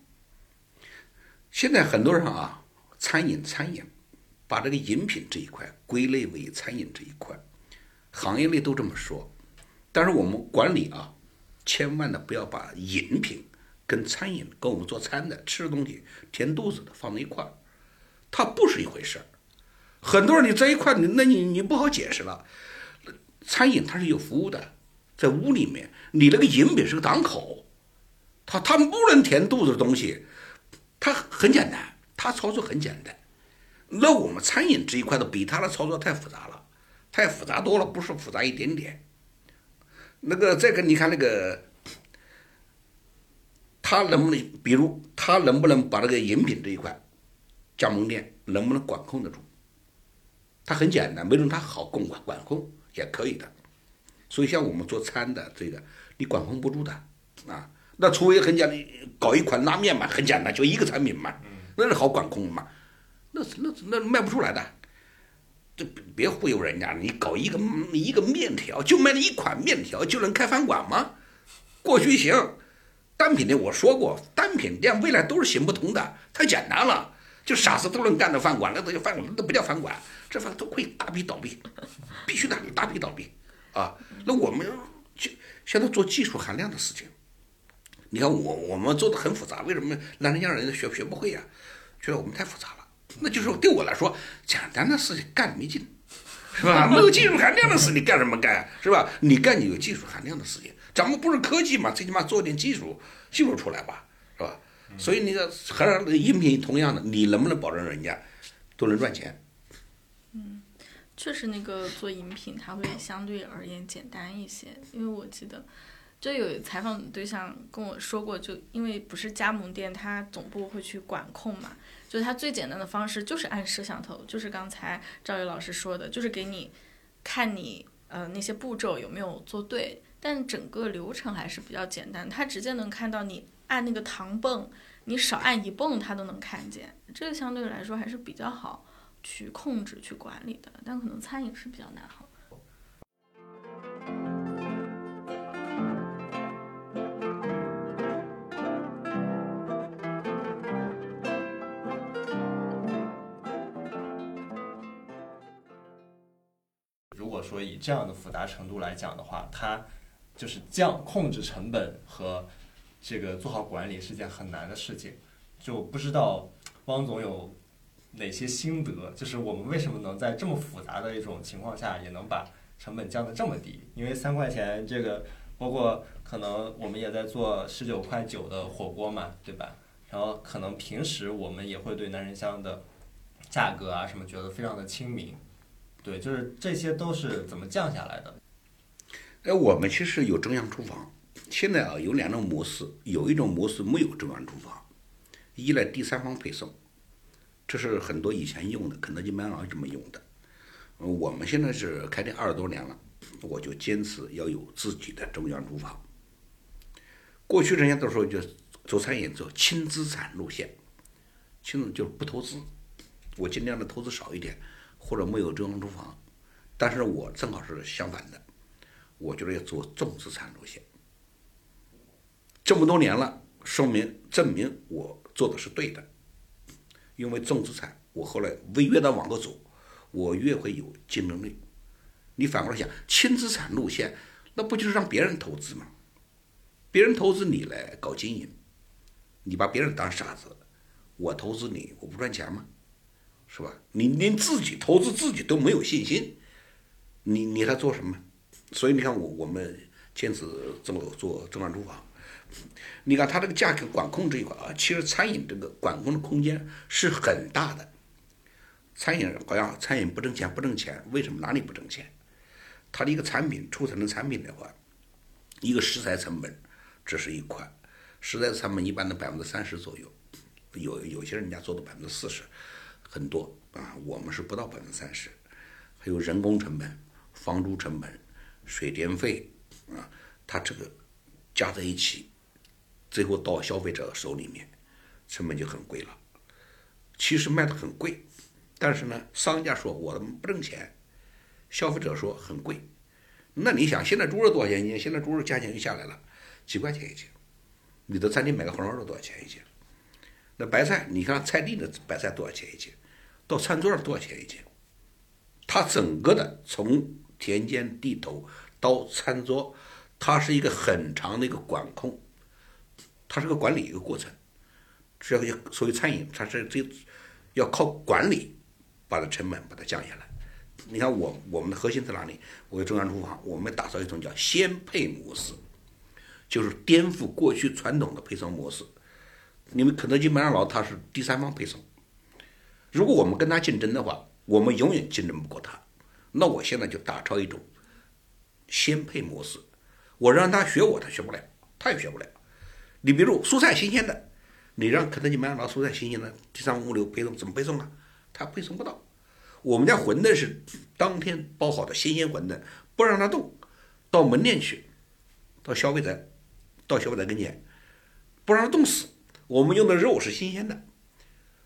现在很多人啊，餐饮餐饮，把这个饮品这一块归类为餐饮这一块，行业内都这么说。但是我们管理啊，千万的不要把饮品跟餐饮跟我们做餐的吃的东西填肚子的放在一块儿，它不是一回事儿。很多人你在一块，你那你你不好解释了。餐饮它是有服务的，在屋里面，你那个饮品是个档口，它它不能填肚子的东西。它很简单，它操作很简单。那我们餐饮这一块的比它的操作太复杂了，太复杂多了，不是复杂一点点。那个再跟你看那个，他能不能，比如他能不能把那个饮品这一块，加盟店能不能管控得住？他很简单，没准他好管管管控也可以的。所以像我们做餐的这个，你管控不住的啊。那除非很简单，搞一款拉面嘛，很简单，就一个产品嘛，那是好管控嘛，那是那那卖不出来的。这别别忽悠人家，你搞一个一个面条，就卖那一款面条就能开饭馆吗？过去行，单品店我说过，单品店未来都是行不通的，太简单了，就傻子都能干的饭馆，那都叫饭馆，那不叫饭馆，这饭都会大批倒闭，必须的大批倒闭啊！那我们就现在做技术含量的事情。你看我我们做的很复杂，为什么南城乡人学学不会呀、觉得我们太复杂了。那就是对我来说，简单的事情干没劲，是吧？没有技术含量的事你干什么干？是吧？你干你有技术含量的事情，咱们不是科技嘛，最起码做点技术技术出来吧，是吧？所以那个和饮品同样的，你能不能保证人家都能赚钱？嗯确实，那个做饮品它会相对而言简单一些，因为我记得就有采访对象跟我说过，就因为不是加盟店，它总部会去管控嘛，就它最简单的方式就是按摄像头，就是刚才赵宇老师说的，就是给你看你呃那些步骤有没有做对，但整个流程还是比较简单，它直接能看到你按那个糖泵，你少按一泵它都能看见，这个相对来说还是比较好去控制、去管理的。但可能餐饮是比较难好。如果说以这样的复杂程度来讲的话，它就是降控制成本和这个做好管理是件很难的事情。就不知道汪总有哪些心得，就是我们为什么能在这么复杂的一种情况下，也能把成本降得这么低？因为三块钱这个，包括可能我们也在做十九块九的火锅嘛，对吧？然后可能平时我们也会对男人香的价格啊什么觉得非常的亲民。对，就是这些都是怎么降下来的？哎，我们其实有中央厨房，现在啊有两种模式，有一种模式没有中央厨房，依赖第三方配送，这是很多以前用的，肯德基、麦当劳这么用的。嗯，我们现在是开店二十多年了，我就坚持要有自己的中央厨房。过去人家都说就做餐饮做轻资产路线，轻就是不投资，我尽量的投资少一点。或者没有中央厨房，但是我正好是相反的，我觉得要做重资产路线。这么多年了，说明证明我做的是对的，因为重资产，我后来越越的往后走，我越会有竞争力。你反过来想，轻资产路线，那不就是让别人投资吗？别人投资你来搞经营，你把别人当傻子，我投资你，我不赚钱吗？是吧？你连自己投资自己都没有信心，你你还做什么？所以你看我我们坚持这么做中央厨房，你看它这个价格管控这一块啊，其实餐饮这个管控的空间是很大的。餐饮好像餐饮不挣钱不挣钱，为什么哪里不挣钱？它的一个产品出成的产品的话，一个食材成本这是一块，食材成本一般的百分之三十左右，有有些人家做到百分之四十。很多啊，我们是不到百分之三十，还有人工成本、房租成本、水电费啊，它这个加在一起，最后到消费者手里面，成本就很贵了。其实卖的很贵，但是呢，商家说我不挣钱，消费者说很贵。那你想，现在猪肉多少钱一斤？现在猪肉价钱又下来了，几块钱一斤。你到餐厅买个红烧肉多少钱一斤？那白菜，你看菜地的白菜多少钱一斤？到餐桌上多少钱一斤？它整个的从田间地头到餐桌，它是一个很长的一个管控，它是个管理一个过程。只要所谓餐饮，它是这要靠管理把它成本把它降下来。你看我我们的核心在哪里？我为中央厨房，我们打造一种叫鲜配模式，就是颠覆过去传统的配送模式。你们肯德基、麦当劳它是第三方配送。如果我们跟他竞争的话，我们永远竞争不过他。那我现在就打造一种鲜配模式，我让他学我，他学不了，他也学不了。你比如蔬菜新鲜的，你让肯德基、麦当劳蔬菜新鲜的第三物流配送怎么配送啊？他配送不到。我们家馄饨是当天包好的新鲜馄饨，不让它动，到门店去，到消费者，到消费者跟前，不让它冻死。我们用的肉是新鲜的，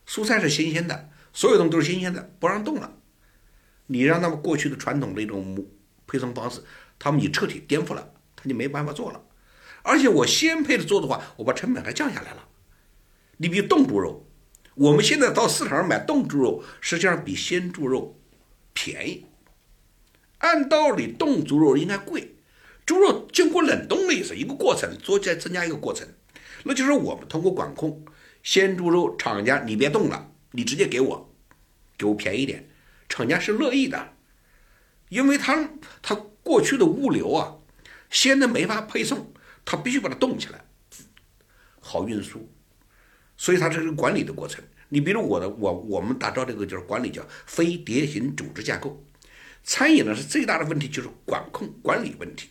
蔬菜是新鲜的。所有东西都是新鲜的，不让动了。你让他们过去的传统的一种配送方式，他们你彻底颠覆了，他就没办法做了。而且我鲜配的做的话，我把成本还降下来了。你比如冻猪肉，我们现在到市场上买冻猪肉，实际上比鲜猪肉便宜。按道理冻猪肉应该贵，猪肉经过冷冻的意思，一个过程，做再增加一个过程，那就是我们通过管控鲜猪肉厂家，你别动了。你直接给我，给我便宜点，厂家是乐意的，因为他他过去的物流啊，现在没法配送，他必须把它冻起来，好运输，所以它这是管理的过程。你比如我的我我们打造这个就是管理叫非蝶形组织架构，餐饮呢是最大的问题就是管控管理问题，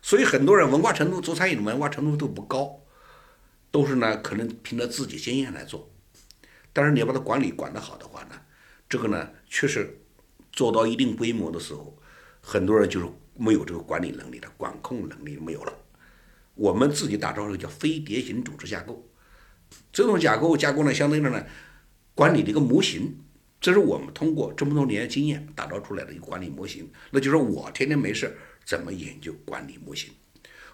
所以很多人文化程度做餐饮的文化程度都不高，都是呢可能凭着自己经验来做。但是你要把它管理管得好的话呢，这个呢确实做到一定规模的时候，很多人就是没有这个管理能力的，管控能力没有了。我们自己打造一个叫飞碟型组织架构，这种架构架构呢，相当于呢管理的一个模型。这是我们通过这么多年经验打造出来的一个管理模型。那就是我天天没事怎么研究管理模型？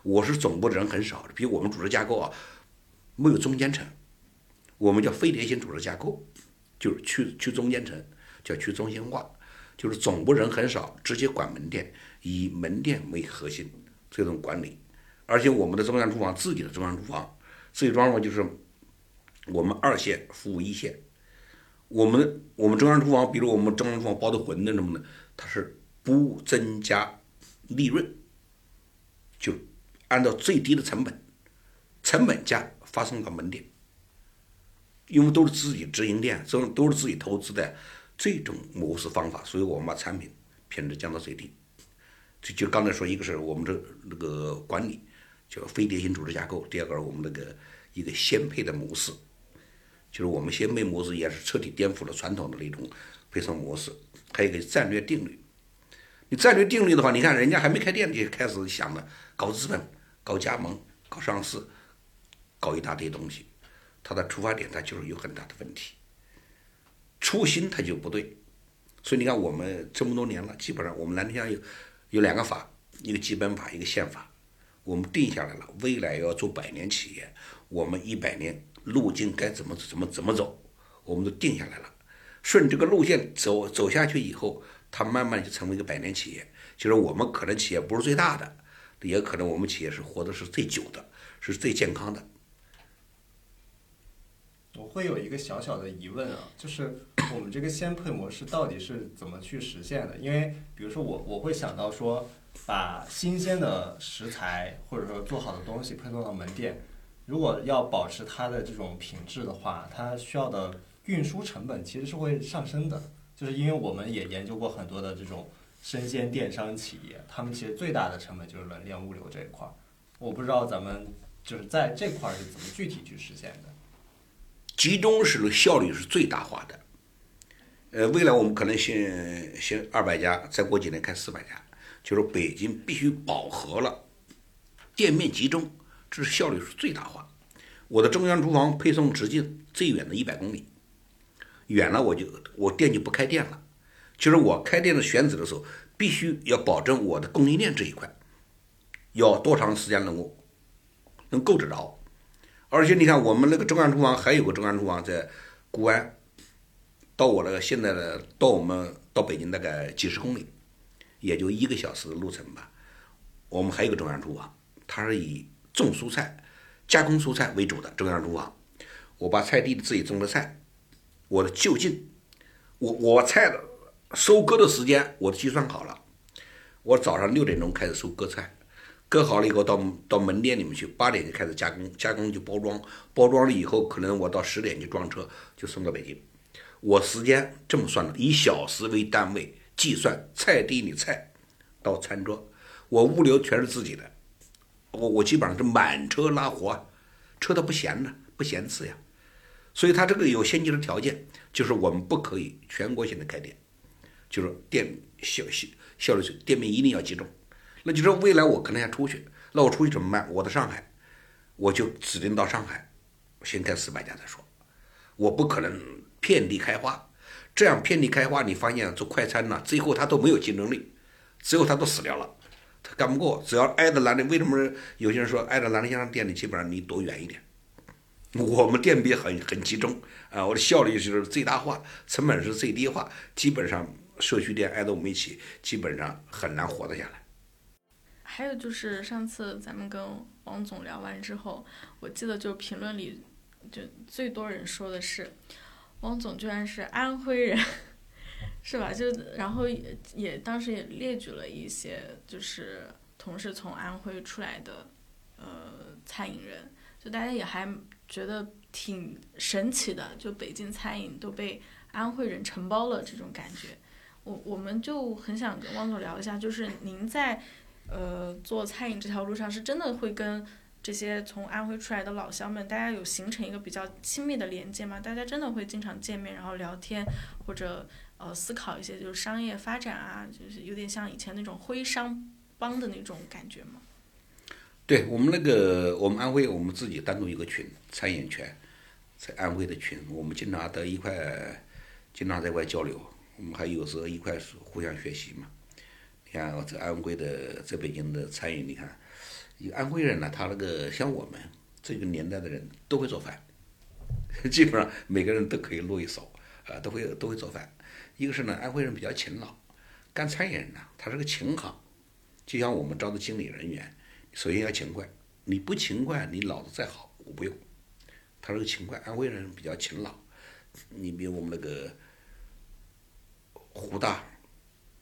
我是总部的人很少的，比我们组织架构啊，没有中间层，我们叫飞碟型组织架构，就是去去中间层，叫去中心化，就是总部人很少，直接管门店，以门店为核心这种管理。而且我们的中央厨房，自己的中央厨房，自己中央厨房就是我们二线服务一线。我们我们中央厨房，比如我们中央厨房包的馄饨什么的，它是不增加利润，就按照最低的成本，成本价发送到门店，因为都是自己直营店，这种都是自己投资的这种模式方法，所以我们把产品品质降到最低。就就刚才说，一个是我们这那个管理叫非典型组织架构，第二个我们那个一个先配的模式。就是我们先配模式也是彻底颠覆了传统的那种配送模式，还有一个战略定律。你战略定律的话，你看人家还没开店就开始想了搞资本、搞加盟、搞上市、搞一大堆东西，它的出发点它就是有很大的问题，初心它就不对。所以你看我们这么多年了，基本上我们蓝天下有有两个法，一个基本法，一个宪法，我们定下来了，未来要做百年企业，我们一百年。路径该怎么怎么怎么走，我们都定下来了。顺这个路线走走下去以后，它慢慢就成为一个百年企业。就是我们可能企业不是最大的，也可能我们企业是活的是最久的，是最健康的。我会有一个小小的疑问啊，就是我们这个鲜配模式到底是怎么去实现的？因为比如说我我会想到说，把新鲜的食材或者说做好的东西配送到门店。如果要保持它的这种品质的话，它需要的运输成本其实是会上升的。就是因为我们也研究过很多的这种生鲜电商企业，他们其实最大的成本就是冷链物流这一块儿。我不知道咱们就是在这块儿是怎么具体去实现的。集中式的效率是最大化的。呃，未来我们可能先先二百家，再过几年开四百家，就是北京必须饱和了，店面集中。这是效率是最大化。我的中央厨房配送直径最远的一百公里，远了我就我店就不开店了。就是我开店的选址的时候，必须要保证我的供应链这一块，要多长时间能够能够得着。而且你看，我们那个中央厨房还有个中央厨房在固安，到我那个现在的到我们到北京大概几十公里，也就一个小时的路程吧。我们还有个中央厨房，它是以种蔬菜、加工蔬菜为主的中央厨房，我把菜地自己种的菜，我的就近，我我菜的收割的时间我计算好了，我早上六点钟开始收割菜，割好了以后到到门店里面去，八点就开始加工，加工就包装，包装了以后可能我到十点就装车就送到北京，我时间这么算的，以小时为单位计算菜地里菜到餐桌，我物流全是自己的。我我基本上是满车拉活，车都不闲的，不闲次呀，所以它这个有先进的条件，就是我们不可以全国性的开店，就是店效效效率店面一定要集中。那就说未来我可能要出去，那我出去怎么办？我在上海，我就指定到上海，先开四百家再说，我不可能遍地开花，这样遍地开花，你发现做快餐呢，最后它都没有竞争力，最后它都死掉了。他干不过，只要挨着兰陵，为什么有些人说挨着南的先生店里，基本上你躲远一点。我们店比很很集中啊，我的效率是最大化，成本是最低化，基本上社区店挨着我们一起，基本上很难活得下来。还有就是上次咱们跟王总聊完之后，我记得就评论里就最多人说的是，王总居然是安徽人。是吧？就然后也也当时也列举了一些，就是同事从安徽出来的，呃，餐饮人，就大家也还觉得挺神奇的，就北京餐饮都被安徽人承包了这种感觉。我我们就很想跟汪总聊一下，就是您在呃做餐饮这条路上，是真的会跟这些从安徽出来的老乡们，大家有形成一个比较亲密的连接吗？大家真的会经常见面，然后聊天，或者？呃，思考一些就是商业发展啊，就是有点像以前那种徽商帮的那种感觉吗？对我们那个，我们安徽我们自己单独一个群，餐饮圈，在安徽的群，我们经常在一块，经常在外交流，我们还有时候一块互相学习嘛。你看在安徽的，在北京的餐饮，你看，安徽人呢，他那个像我们这个年代的人都会做饭，基本上每个人都可以露一手，啊，都会都会做饭。一个是呢，安徽人比较勤劳，干餐饮人呢，他是个勤行，就像我们招的经理人员。首先要勤快，你不勤快，你脑子再好，我不用。他是个勤快，安徽人比较勤劳。你比如我们那个胡大，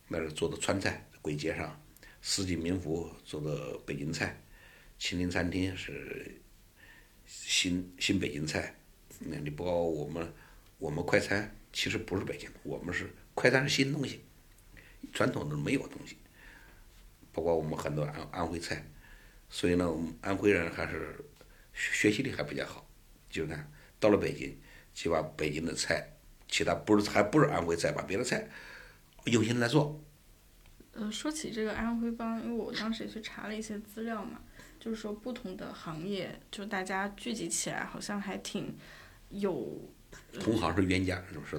那是做的川菜，簋街上；四季民福做的北京菜，秦岭餐厅是新新北京菜。那你包括我们，我们快餐其实不是北京的，我们是快餐是新东西，传统的没有东西。包括我们很多安安徽菜。所以呢，我们安徽人还是学习力还比较好。就看到了北京，就把北京的菜，其他不是还不是安徽菜，把别的菜用心来做。呃，说起这个安徽帮，因为我当时也去查了一些资料嘛，就是说不同的行业，就大家聚集起来，好像还挺有。同行是冤家，是不是？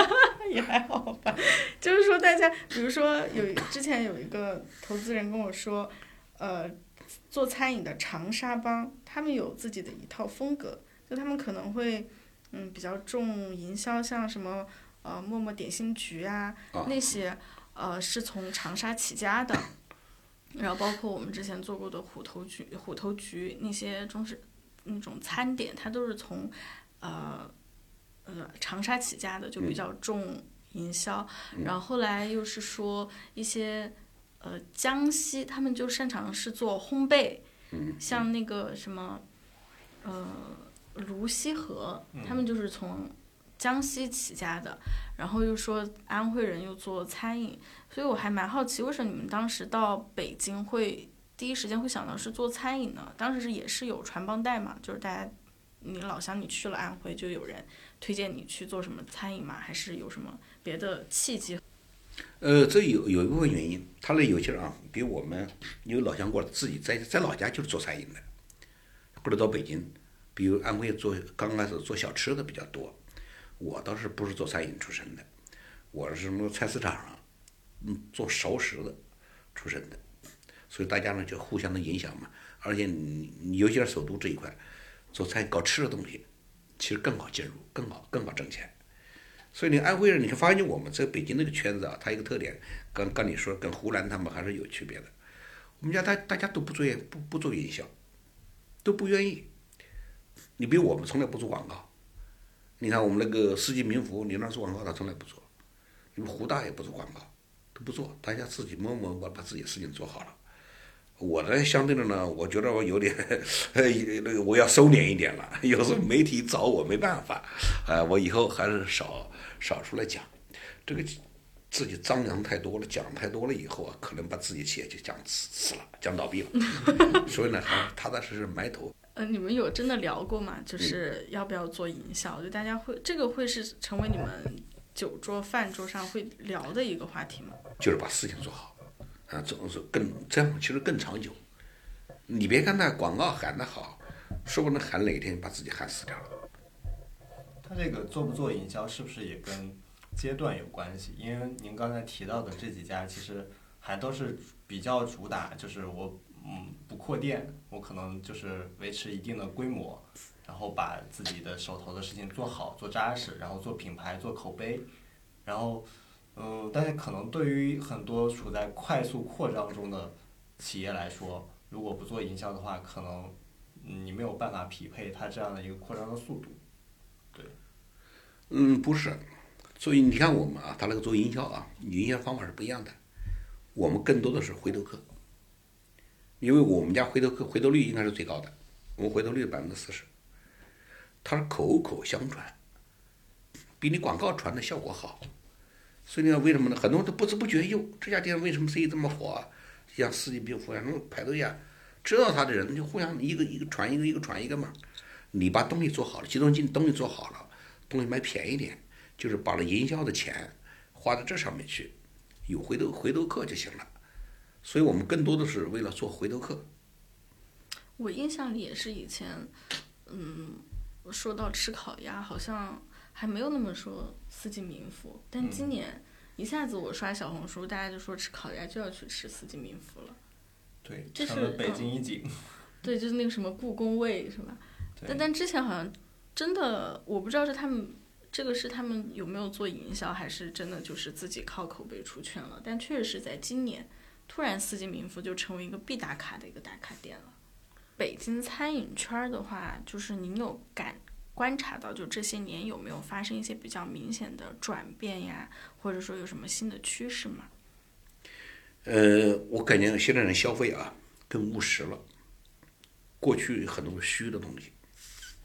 也还好吧。就是说，大家比如说有之前有一个投资人跟我说，呃。做餐饮的长沙帮，他们有自己的一套风格，就他们可能会，嗯，比较重营销，像什么呃陌陌点心局啊那些，呃是从长沙起家的，然后包括我们之前做过的虎头局、虎头局那些中式那种餐点，它都是从呃呃长沙起家的，就比较重营销，然后后来又是说一些。呃，江西他们就擅长是做烘焙，像那个什么，呃，泸溪河，他们就是从江西起家的，然后又说安徽人又做餐饮，所以我还蛮好奇，为什么你们当时到北京会第一时间会想到是做餐饮呢？当时是也是有传帮带嘛，就是大家你老乡你去了安徽，就有人推荐你去做什么餐饮嘛，还是有什么别的契机？呃，这有有一部分原因，他那有些人啊，比我们有老乡过来，自己在在老家就是做餐饮的，或者到北京，比如安徽做刚开始做小吃的比较多。我倒是不是做餐饮出身的，我是什么菜市场上，嗯，做熟食的出身的，所以大家呢就互相的影响嘛。而且你你尤其是首都这一块，做菜搞吃的东西，其实更好进入，更好更好挣钱。所以你安徽人，你发现我们在北京那个圈子啊，它一个特点，刚刚你说，跟湖南他们还是有区别的。我们家大大家都不做不不做营销，都不愿意。你比如我们从来不做广告，你看我们那个世纪名服，你那做广告他从来不做，你们湖大也不做广告，都不做，大家自己默默把把自己事情做好了。我呢，相对的呢，我觉得我有点，呃，那个我要收敛一点了。有时候媒体找我没办法，呃，我以后还是少。少出来讲，这个自己张扬太多了，讲太多了以后啊，可能把自己企业就讲死死了，讲倒闭了。所以呢，还踏踏实实埋头。呃，你们有真的聊过吗？就是要不要做营销？就大家会这个会是成为你们酒桌饭桌上会聊的一个话题吗？就是把事情做好，啊，总是更这样，其实更长久。你别看那广告喊得好，说不定喊哪天把自己喊死掉了。他这个做不做营销，是不是也跟阶段有关系？因为您刚才提到的这几家，其实还都是比较主打，就是我嗯不扩店，我可能就是维持一定的规模，然后把自己的手头的事情做好做扎实，然后做品牌做口碑，然后嗯，但是可能对于很多处在快速扩张中的企业来说，如果不做营销的话，可能你没有办法匹配它这样的一个扩张的速度。对嗯，不是，所以你看我们啊，他那个做营销啊，营销方法是不一样的。我们更多的是回头客，因为我们家回头客回头率应该是最高的，我们回头率百分之四十。他是口口相传，比你广告传的效果好。所以你看为什么呢？很多人都不知不觉用，这家店为什么生意这么火啊？像四季冰福啊，那种排队呀，知道他的人就互相一个一个传一个，一个传一个嘛。你把东西做好了，集中进东西做好了。东西卖便宜点，就是把那营销的钱花在这上面去，有回头回头客就行了。所以我们更多的是为了做回头客。我印象里也是以前，嗯，说到吃烤鸭，好像还没有那么说四季民福，但今年一下子我刷小红书，大家就说吃烤鸭就要去吃四季民福了。对，这是北京一景。对，就是那个什么故宫味是吧？但但之前好像真的，我不知道是他们这个是他们有没有做营销，还是真的就是自己靠口碑出圈了。但确实是在今年，突然四季民福就成为一个必打卡的一个打卡店了。北京餐饮圈儿的话，就是您有感观察到，就这些年有没有发生一些比较明显的转变呀，或者说有什么新的趋势吗？呃，我感觉现在人消费啊更务实了。过去很多虚的东西，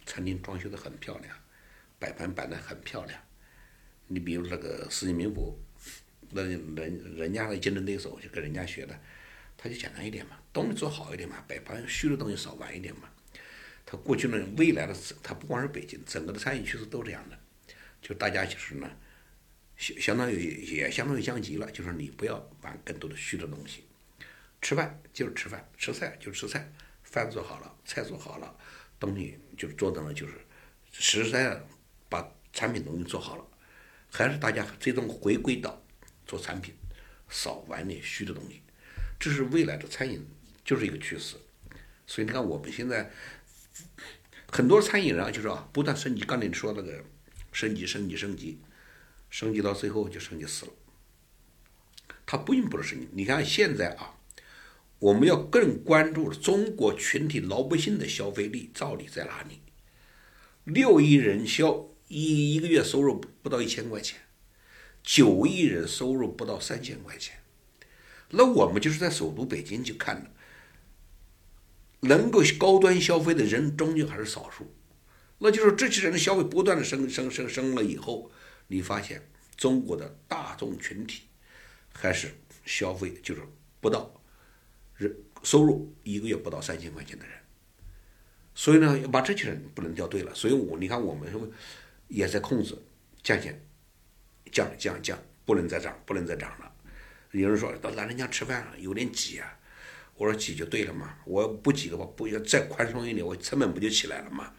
餐厅装修的很漂亮，摆盘摆的很漂亮。你比如那个四季民福，那人人家的竞争对手就跟人家学的，他就简单一点嘛，东西做好一点嘛，摆盘虚的东西少玩一点嘛。他过去呢，未来的他不光是北京，整个的餐饮趋势都这样的，就大家就是呢，相相当于也相当于降级了，就是你不要玩更多的虚的东西，吃饭就是吃饭，吃菜就是吃菜，饭做好了，菜做好了，东西就做的呢就是实实在在把产品东西做好了，还是大家最终回归到做产品，少玩点虚的东西，这是未来的餐饮就是一个趋势，所以你看我们现在。很多餐饮人啊，就是啊，不断升级。刚才你说那个升级、升级、升级，升级到最后就升级死了。他并不是升级。你看现在啊，我们要更关注中国群体老百姓的消费力到底在哪里？六亿人消一一个月收入不到一千块钱，九亿人收入不到三千块钱。那我们就是在首都北京去看的。能够高端消费的人终究还是少数，那就是这些人的消费不断的升升升升了以后，你发现中国的大众群体还是消费就是不到人收入一个月不到三千块钱的人，所以呢，要把这些人不能掉队了。所以我你看我们也在控制价钱，降降降，不能再涨，不能再涨了。有人说到老人家吃饭有点挤啊。我说挤就对了嘛，我不挤的话，不要再宽松一点，我成本不就起来了嘛？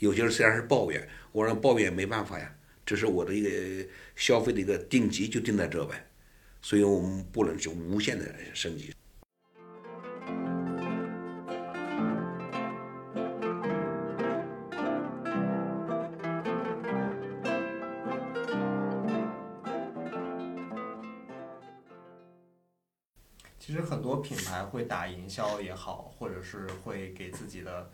有些人虽然是抱怨，我说抱怨也没办法呀，这是我的一个消费的一个定级就定在这呗，所以我们不能去无限的升级。品牌会打营销也好，或者是会给自己的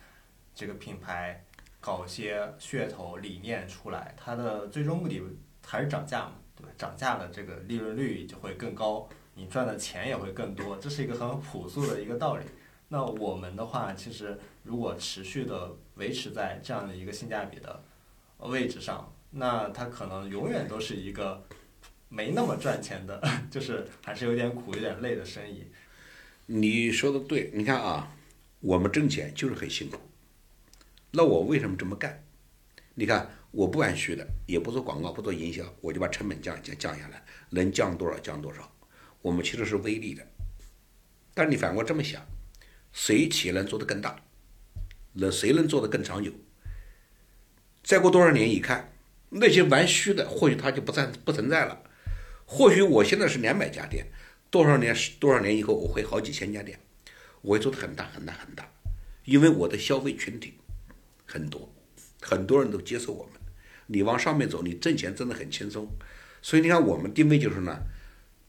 这个品牌搞些噱头理念出来，它的最终目的还是涨价嘛，对吧？涨价的这个利润率就会更高，你赚的钱也会更多，这是一个很朴素的一个道理。那我们的话，其实如果持续的维持在这样的一个性价比的位置上，那它可能永远都是一个。没那么赚钱的，就是还是有点苦、有点累的生意。你说的对，你看啊，我们挣钱就是很辛苦。那我为什么这么干？你看，我不玩虚的，也不做广告，不做营销，我就把成本降降降下来，能降多少降多少。我们其实是微利的。但你反过这么想，谁企业能做得更大？能谁能做得更长久？再过多少年一看，那些玩虚的，或许他就不在不存在了。或许我现在是两百家店，多少年多少年以后我会好几千家店，我会做的很大很大很大，因为我的消费群体很多，很多人都接受我们。你往上面走，你挣钱真的很轻松。所以你看，我们定位就是呢，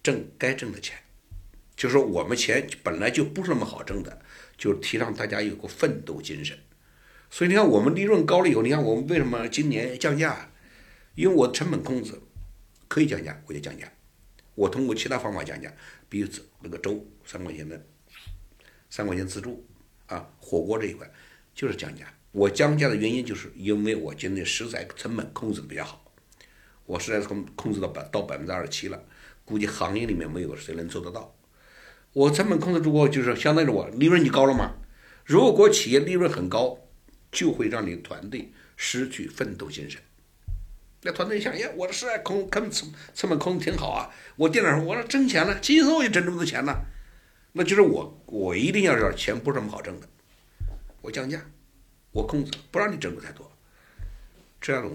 挣该挣的钱，就是说我们钱本来就不是那么好挣的，就提倡大家有个奋斗精神。所以你看，我们利润高了以后，你看我们为什么今年降价？因为我成本控制。可以降价，我就降价。我通过其他方法降价，比如那个粥三块钱的，三块钱自助啊，火锅这一块就是降价。我降价的原因就是因为我今天食材成本控制的比较好，我实在是控控制到百到百分之二十七了，估计行业里面没有谁能做得到。我成本控制住过，就是相当于我利润就高了嘛。如果企业利润很高，就会让你团队失去奋斗精神。那团队想，哎，我的实在控，成成本控制挺好啊。我店长说，我说挣钱了，轻松也挣这么多钱了。那就是我我一定要知道钱不是那么好挣的，我降价，我控制不让你挣的太多，这样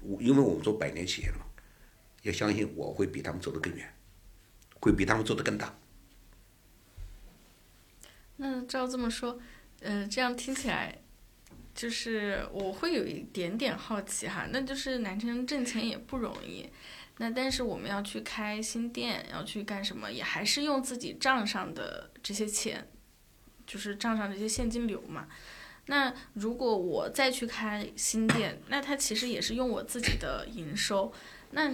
我因为我们做百年企业嘛，也相信我会比他们走得更远，会比他们做得更大。那照这么说，呃，这样听起来，就是我会有一点点好奇哈，那就是南城挣钱也不容易，那但是我们要去开新店，要去干什么，也还是用自己账上的这些钱，就是账上这些现金流嘛。那如果我再去开新店，那它其实也是用我自己的营收。那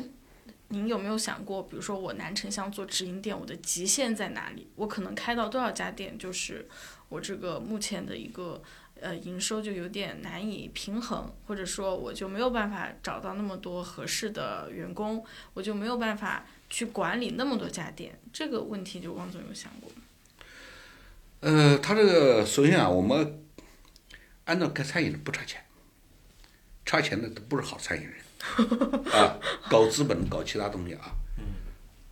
您有没有想过，比如说我南城乡做直营店，我的极限在哪里？我可能开到多少家店，就是我这个目前的一个呃营收就有点难以平衡，或者说我就没有办法找到那么多合适的员工，我就没有办法去管理那么多家店。这个问题，就汪总有想过吗？呃，他这个首先啊，我们按照开餐饮的不差钱，差钱的都不是好餐饮人。啊，搞资本搞其他东西啊，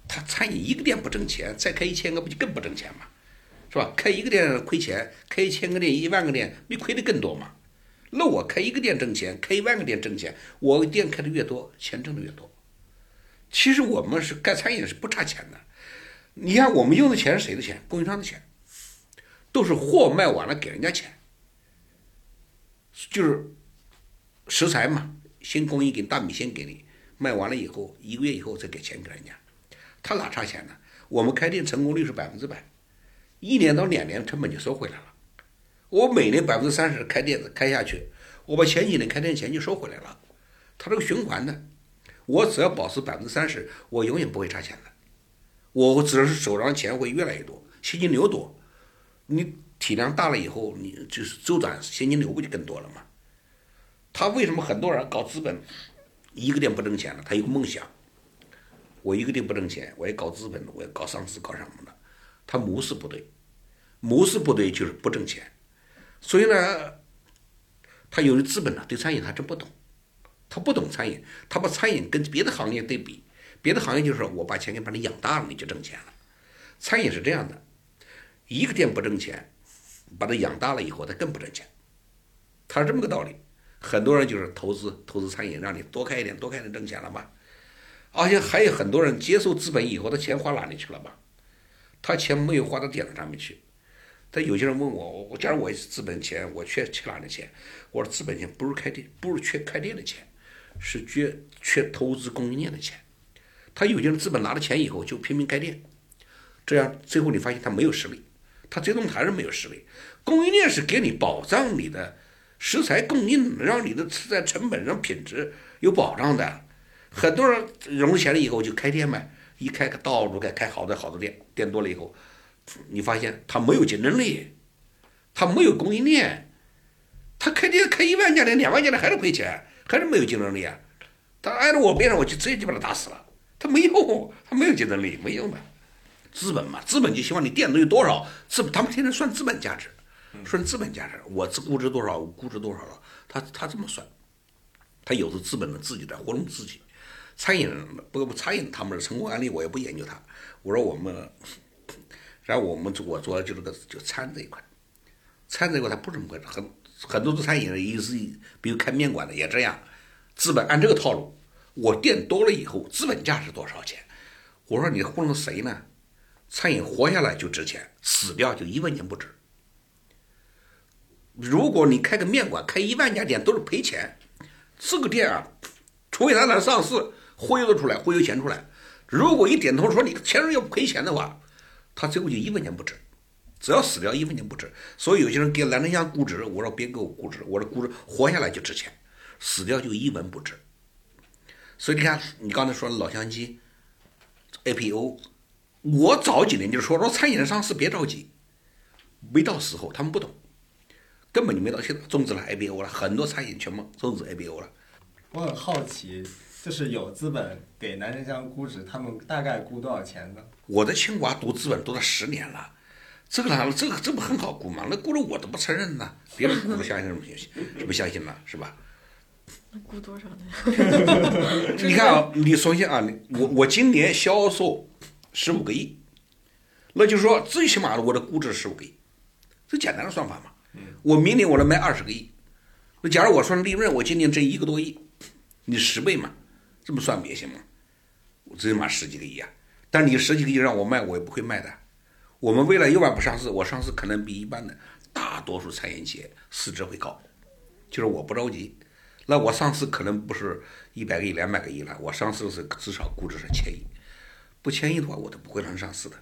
他餐饮一个店不挣钱，再开一千个不就更不挣钱吗？是吧？开一个店亏钱，开一千个店、一万个店，比亏的更多嘛？那我开一个店挣钱，开一万个店挣钱，我店开的越多，钱挣的越多。其实我们是干餐饮是不差钱的，你看我们用的钱是谁的钱？供应商的钱，都是货卖完了给人家钱，就是食材嘛。先供应给大米，先给你卖完了以后，一个月以后再给钱给人家，他哪差钱呢？我们开店成功率是百分之百，一年到两年成本就收回来了。我每年百分之三十开店子开下去，我把前几年开店钱就收回来了。它这个循环的，我只要保持百分之三十，我永远不会差钱的。我只是手上钱会越来越多，现金流多。你体量大了以后，你就是周转现金流不就更多了吗？他为什么很多人搞资本，一个店不挣钱了？他有个梦想，我一个店不挣钱，我要搞资本，我要搞上市，搞什么的？他模式不对，模式不对就是不挣钱。所以呢，他有的资本呢，对餐饮他真不懂，他不懂餐饮，他把餐饮跟别的行业对比，别的行业就是我把钱给把你养大了，你就挣钱了。餐饮是这样的，一个店不挣钱，把它养大了以后，它更不挣钱，他是这么个道理。很多人就是投资投资餐饮，让你多开一点，多开点挣钱了吧？而且还有很多人接受资本以后，他钱花哪里去了吧？他钱没有花到点子上面去。但有些人问我，我假如我资本钱，我缺缺哪的钱？我说资本钱不是开店，不是缺开店的钱，是缺缺投资供应链的钱。他有些人资本拿了钱以后就拼命开店，这样最后你发现他没有实力，他最终还是没有实力。供应链是给你保障你的。食材供应，让你的食材成本、上品质有保障的。很多人融了钱了以后就开店嘛，一开个到处开，开好多好多店，店多了以后，你发现他没有竞争力，他没有供应链，他开店开一万家店、两万家店还是亏钱，还是没有竞争力啊。他挨着我边上，我就直接就把他打死了。他没用，他没有竞争力，没用的。资本嘛，资本就希望你店都有多少资，他们天天算资本价值。算资本价值，我这估值多少，我估值多少了？他他这么算，他有的资本呢自己在糊弄自己。餐饮不不餐饮他们的成功案例我也不研究他。我说我们，然后我们我做的就这个就餐这一块，餐这一块它不这么回事，很很多做餐饮的也是，比如开面馆的也这样，资本按这个套路，我店多了以后资本价是多少钱？我说你糊弄谁呢？餐饮活下来就值钱，死掉就一分钱不值。如果你开个面馆，开一万家店都是赔钱，这个店啊，除非他能上市，忽悠出来，忽悠钱出来。如果一点头说你钱要赔钱的话，他最后就一分钱不值，只要死掉一分钱不值。所以有些人给南城乡估值，我说别给我估值，我说估值活下来就值钱，死掉就一文不值。所以你看，你刚才说老乡鸡，APO，我早几年就说说餐饮上市别着急，没到时候，他们不懂。根本就没到现在终止了 A P O 了，很多餐饮全部终止 A P O 了。我很好奇，就是有资本给南城乡估值，他们大概估多少钱呢？我在清华读资本读了十年了，这个呢，这个这不很好估吗？那估了我都不承认呢，别人估都相信什么信？什么相信呢？是吧？那估多少呢？你看啊，你首先啊，我我今年销售十五个亿，那就是说最起码我的估值十五个亿，最简单的算法嘛。我明年我能卖二十个亿，那假如我算利润，我今年挣一个多亿，你十倍嘛，这么算别行吗？我最起码十几个亿啊。但你十几个亿让我卖，我也不会卖的。我们未来又万不上市，我上市可能比一般的大多数餐饮企业市值会高，就是我不着急。那我上市可能不是一百个亿、两百个亿了，我上市是至少估值是千亿，不千亿的话，我都不会让上市的。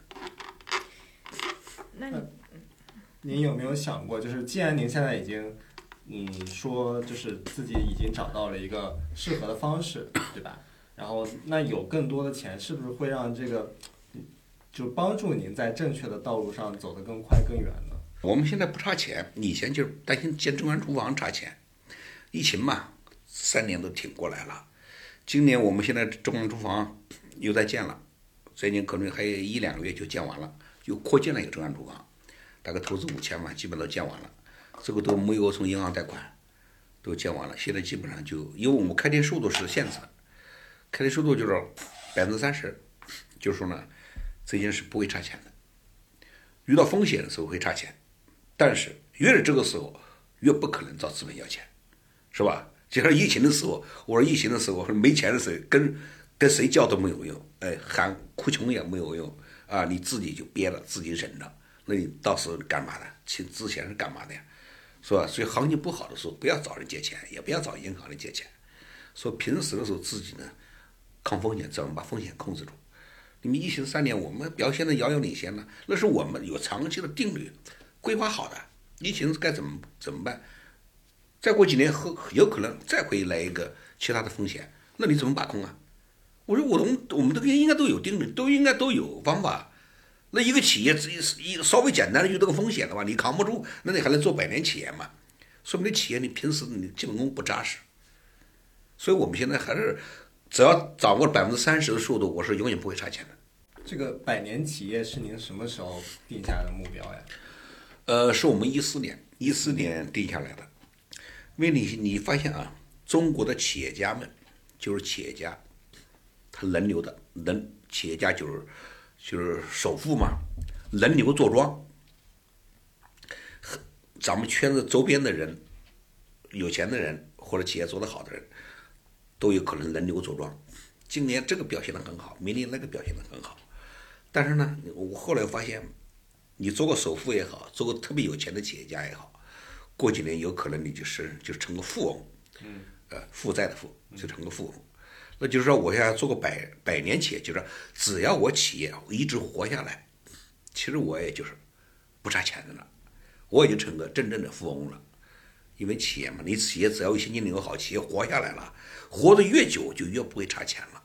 那你您有没有想过，就是既然您现在已经，嗯，说就是自己已经找到了一个适合的方式，对吧？然后那有更多的钱，是不是会让这个，就帮助您在正确的道路上走得更快更远呢？我们现在不差钱，以前就是担心建中央厨房差钱，疫情嘛，三年都挺过来了。今年我们现在中央厨房又在建了，最近可能还有一两个月就建完了，又扩建了一个中央厨房，大概投资五千万，基本都建完了，这个都没有从银行贷款，都建完了。现在基本上就因为我们开店速度是限制的，开店速度就是百分之三十，就是说呢，这件事不会差钱的。遇到风险的时候会差钱，但是越是这个时候，越不可能找资本要钱，是吧？就像疫情的时候，我说疫情的时候，我说没钱的时候，跟跟谁叫都没有用，哎，喊哭穷也没有用啊，你自己就憋着，自己忍着，那你到时候干嘛的？去之前是干嘛的呀？是吧？所以行情不好的时候，不要找人借钱，也不要找银行人借钱，说平时的时候自己呢，抗风险，怎么把风险控制住？你们疫情三年，我们表现的遥遥领先了，那是我们有长期的定律，规划好的。疫情该怎么怎么办？再过几年后有可能再会来一个其他的风险，那你怎么把控啊？我说我们我们这个应该都有定律，都应该都有方法。那一个企业只一稍微简单的遇到个风险的话，你扛不住，那你还能做百年企业吗？说明这企业你平时你基本功不扎实。所以我们现在还是只要掌握百分之三十的速度，我是永远不会差钱的。这个百年企业是您什么时候定下的目标呀？呃，是我们一四年一四年定下来的。因为你你发现啊，中国的企业家们就是企业家，他轮流的轮企业家就是就是首富嘛，轮流坐庄。咱们圈子周边的人，有钱的人或者企业做得好的人，都有可能轮流坐庄。今年这个表现的很好，明年那个表现的很好。但是呢，我后来发现，你做个首富也好，做个特别有钱的企业家也好，过几年有可能你就是就成个富翁，嗯，呃，负债的富就成个富翁。那就是说，我现在做个百百年企业，就是说只要我企业一直活下来，其实我也就是不差钱的了，我已经成个真正的富翁了。因为企业嘛，你企业只要有现金流好，企业活下来了，活得越久就越不会差钱了。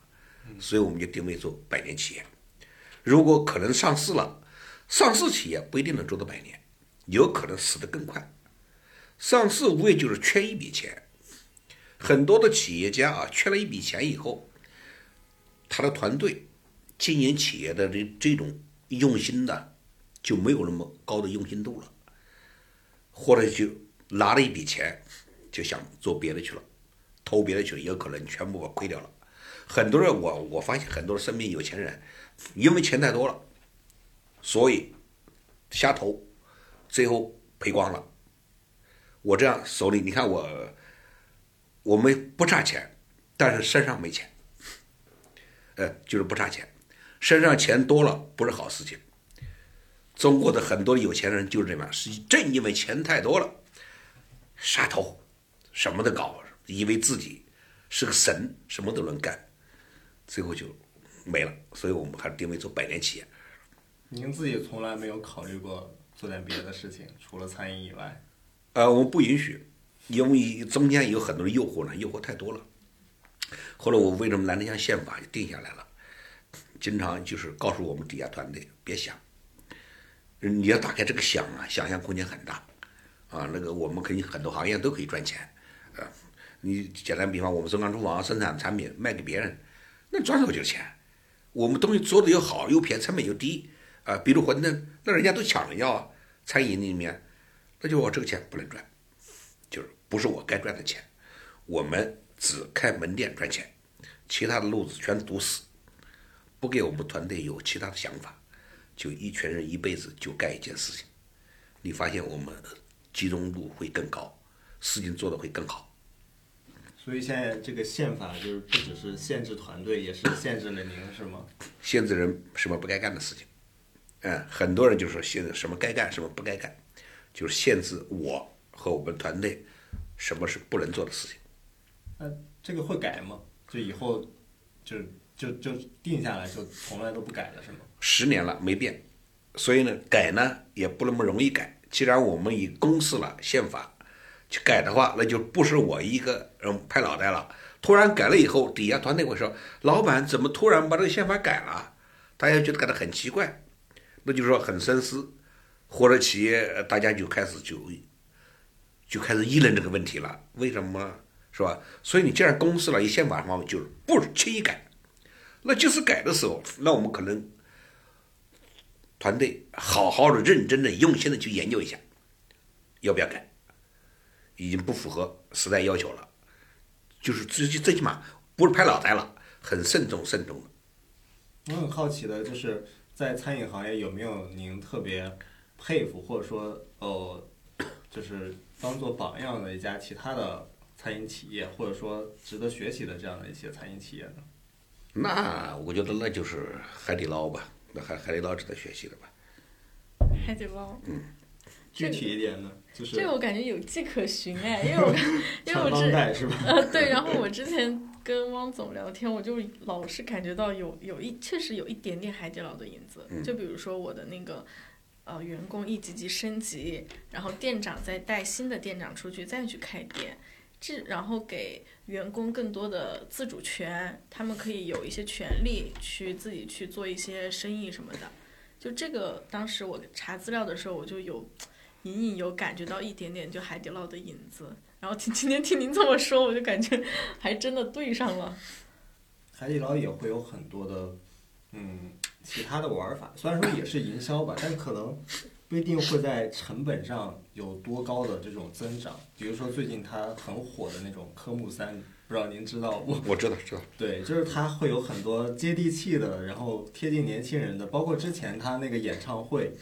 所以我们就定位做百年企业。如果可能上市了，上市企业不一定能做到百年，有可能死得更快。上市无非就是缺一笔钱，很多的企业家啊，缺了一笔钱以后，他的团队经营企业的这这种用心的就没有那么高的用心度了，或者就拿了一笔钱就想做别的去了，投别的去了，有可能全部把亏掉了。很多人我我发现很多身边有钱人。因为钱太多了，所以瞎投，最后赔光了。我这样手里，你看我，我们不差钱，但是身上没钱，呃，就是不差钱，身上钱多了不是好事情。中国的很多有钱人就是这样，是正因为钱太多了，杀头，什么都搞，以为自己是个神，什么都能干，最后就。没了，所以我们还是定位做百年企业。您自己从来没有考虑过做点别的事情，除了餐饮以外？呃，我们不允许，因为中间有很多的诱惑呢，诱惑太多了。后来我为什么南天乡宪法就定下来了？经常就是告诉我们底下团队别想，你要打开这个想啊，想象空间很大啊。那个我们肯定很多行业都可以赚钱啊。你简单比方，我们中央厨房生产产品卖给别人，那赚多少钱？我们东西做的又好又便宜，成本又低啊！比如馄饨，那人家都抢着要啊。餐饮里面，那就我这个钱不能赚，不是我该赚的钱。我们只开门店赚钱，其他的路子全堵死，不给我们团队有其他的想法，就一群人一辈子就干一件事情，你发现我们集中度会更高，事情做得会更好。所以现在这个宪法就是不只是限制团队，也是限制了您，是吗？限制人什么不该干的事情，嗯，很多人就说限制什么该干，什么不该干，就是限制我和我们团队什么是不能做的事情。那这个会改吗？就以后就就就定下来，就从来都不改了，是吗？十年了没变，所以呢，改呢也不那么容易改。既然我们已公示了宪法。去改的话，那就不是我一个人拍脑袋了。突然改了以后，底下团队会说：“老板怎么突然把这个宪法改了？”大家觉得改得很奇怪，那就是说很深思，或者企业大家就开始就就开始议论这个问题了。为什么是吧？所以你既然公示了，以宪法方面就是不轻易改。那就是改的时候，那我们可能团队好好的、认真的、用心的去研究一下，要不要改。已经不符合时代要求了，就是最最起码不是拍脑袋了，很慎重慎重的。我很好奇的就是在餐饮行业有没有您特别佩服或者说哦，就是当做榜样的一家其他的餐饮企业，或者说值得学习的这样的一些餐饮企业呢？那我觉得那就是海底捞吧，那海海底捞值得学习的吧。海底捞。嗯。具体一点呢？就是这个我感觉有迹可循哎，因为我 因为我之是吧？呃对，然后我之前跟汪总聊天，我就老是感觉到有有一确实有一点点海底捞的影子。就比如说我的那个呃员工一级级升级，然后店长再带新的店长出去再去开店，这然后给员工更多的自主权，他们可以有一些权利去自己去做一些生意什么的。就这个当时我查资料的时候，我就有。隐隐有感觉到一点点就海底捞的影子，然后听今天听您这么说，我就感觉还真的对上了。海底捞也会有很多的，嗯，其他的玩法，虽然说也是营销吧，但可能不一定会在成本上有多高的这种增长。比如说最近它很火的那种科目三，不知道您知道不？我知道，知道。对，就是它会有很多接地气的，然后贴近年轻人的，包括之前他那个演唱会。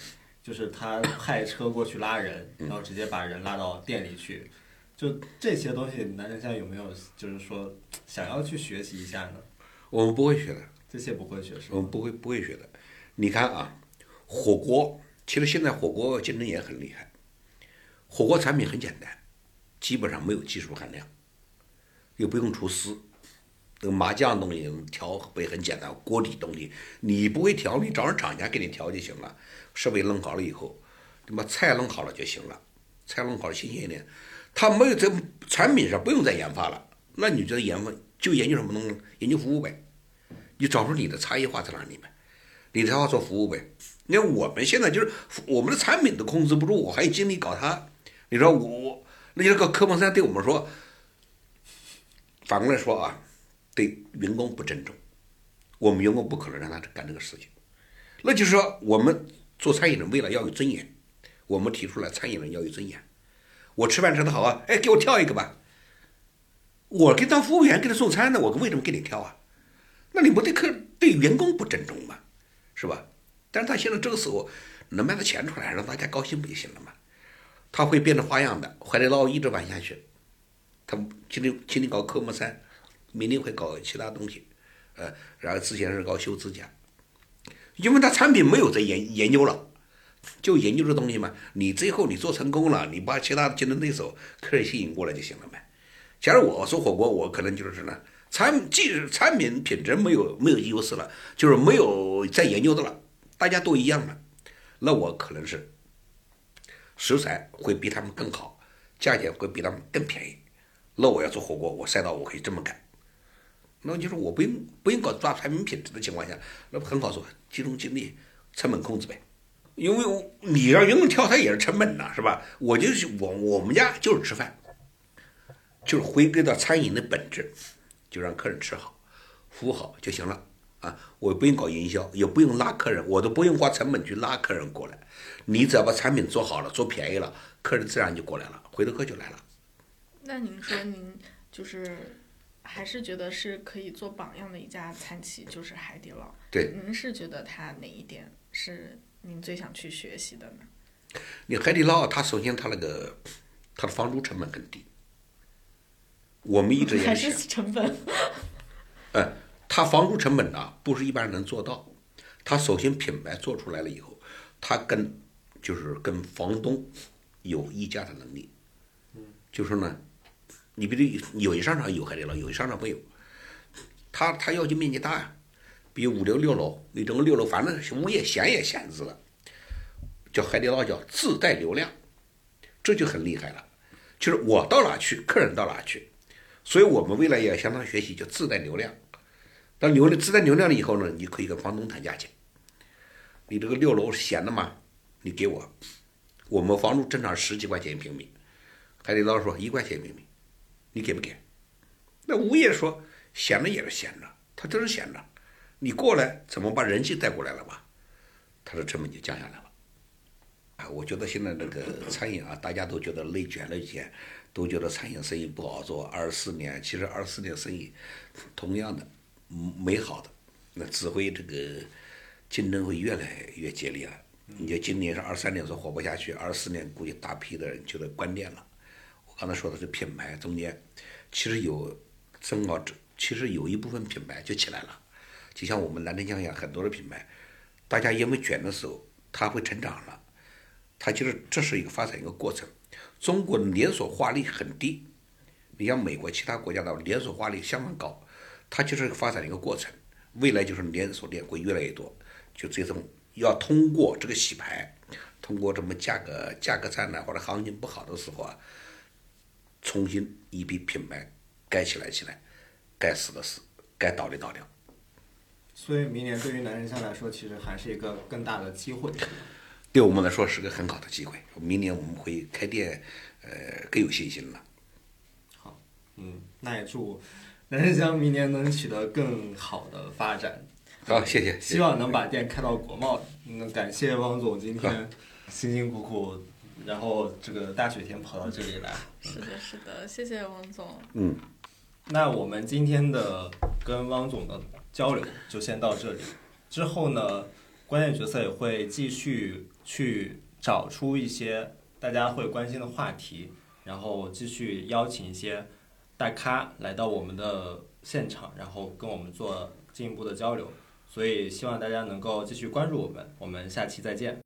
就是他派车过去拉人，然后直接把人拉到店里去，就这些东西，男人现在有没有就是说想要去学习一下呢？我们不会学的，这些不会学是我们不会不会学的。你看啊，火锅其实现在火锅竞争也很厉害，火锅产品很简单，基本上没有技术含量，又不用厨师。那个麻酱东西调不也很简单？锅底东西你不会调，你找人厂家给你调就行了。设备弄好了以后，你把菜弄好了就行了。菜弄好了新鲜一点，他没有在产品上不用再研发了。那你觉得研发就研究什么东西？研究服务呗。你找出你的差异化在哪里呗？你才好做服务呗。你看我们现在就是我们的产品都控制不住，我还有精力搞它。你说我那些个科目三对我们说，反过来说啊。对员工不尊重，我们员工不可能让他干这个事情。那就是说，我们做餐饮的为了要有尊严，我们提出来餐饮人要有尊严。我吃饭吃的好啊，哎，给我挑一个吧。我给当服务员给他送餐的，我为什么给你挑啊？那你不对客对员工不尊重吗？是吧？但是他现在这个时候能卖到钱出来，让大家高兴不就行了吗？他会变着花样的，海底捞一直玩下去。他今天今天搞科目三。明天会搞其他东西，呃，然后之前是搞修指甲，因为他产品没有在研研究了，就研究这东西嘛。你最后你做成功了，你把其他的竞争对手客人吸引过来就行了呗。假如我做火锅，我可能就是呢，产技产品品质没有没有优势了，就是没有在研究的了，大家都一样了，那我可能是食材会比他们更好，价钱会比他们更便宜，那我要做火锅，我赛道我可以这么干。那就是我不用不用搞抓产品品质的情况下，那不很好做，集中精力，成本控制呗。因为你让员工挑菜也是成本呐，是吧？我就是我我们家就是吃饭，就是回归到餐饮的本质，就让客人吃好，服务好就行了啊！我不用搞营销，也不用拉客人，我都不用花成本去拉客人过来。你只要把产品做好了，做便宜了，客人自然就过来了，回头客就来了。那您说您就是？还是觉得是可以做榜样的一家餐企，就是海底捞。对，您是觉得它哪一点是您最想去学习的呢？你海底捞，它首先它那个它的房租成本很低，我们一直还也是，成本？哎，它房租成本呢不是一般人能做到，它首先品牌做出来了以后，它跟就是跟房东有议价的能力，就说呢，你比如有些商场有海底捞，有些商场没有，他他要求面积大呀，比五六六楼，你整个六楼反正物业闲也闲置了，叫海底捞叫自带流量，这就很厉害了，就是我到哪去，客人到哪去，所以我们未来也要向他学习，就自带流量。当流量自带流量了以后呢，你可以跟房东谈价钱。你这个六楼是闲的吗？你给我，我们房租正常十几块钱一平米，海底捞说一块钱一平米，你给不给？那物业说闲着也是闲着，他就是闲着，你过来怎么把人气带过来了吧？他的成本就降下来了。啊，我觉得现在这个餐饮啊，大家都觉得内卷了一些，都觉得餐饮生意不好做。二四年，其实二四年生意同样的嗯美好的，那只会这个竞争会越来越激烈了。你就今年是二三年说活不下去，二四年估计大批的人就得关店了。我刚才说的是品牌中间，其实有正好其实有一部分品牌就起来了，就像我们南城江一样，很多的品牌，大家因为卷的时候，它会成长了。它就是这是一个发展一个过程。中国连锁化率很低，你像美国其他国家的连锁化率相当高，它就是发展的一个过程。未来就是连锁店会越来越多，就这种要通过这个洗牌，通过这么价格价格战呢，或者行情不好的时候啊，重新一批品牌该起来起来，该死的死，该倒的倒掉。所以明年对于南人乡来说，其实还是一个更大的机会。对我们来说是个很好的机会。明年我们会开店，呃，更有信心了。好嗯，那也祝南人乡明年能取得更好的发展。好，谢谢。谢谢希望能把店开到国贸。嗯，感谢汪总今天辛辛苦苦，然后这个大雪天跑到这里来。是的，是的，谢谢汪总。嗯，那我们今天的跟汪总的交流就先到这里。之后呢，关键角色也会继续去找出一些大家会关心的话题，然后继续邀请一些大咖来到我们的现场，然后跟我们做进一步的交流。所以希望大家能够继续关注我们，我们下期再见。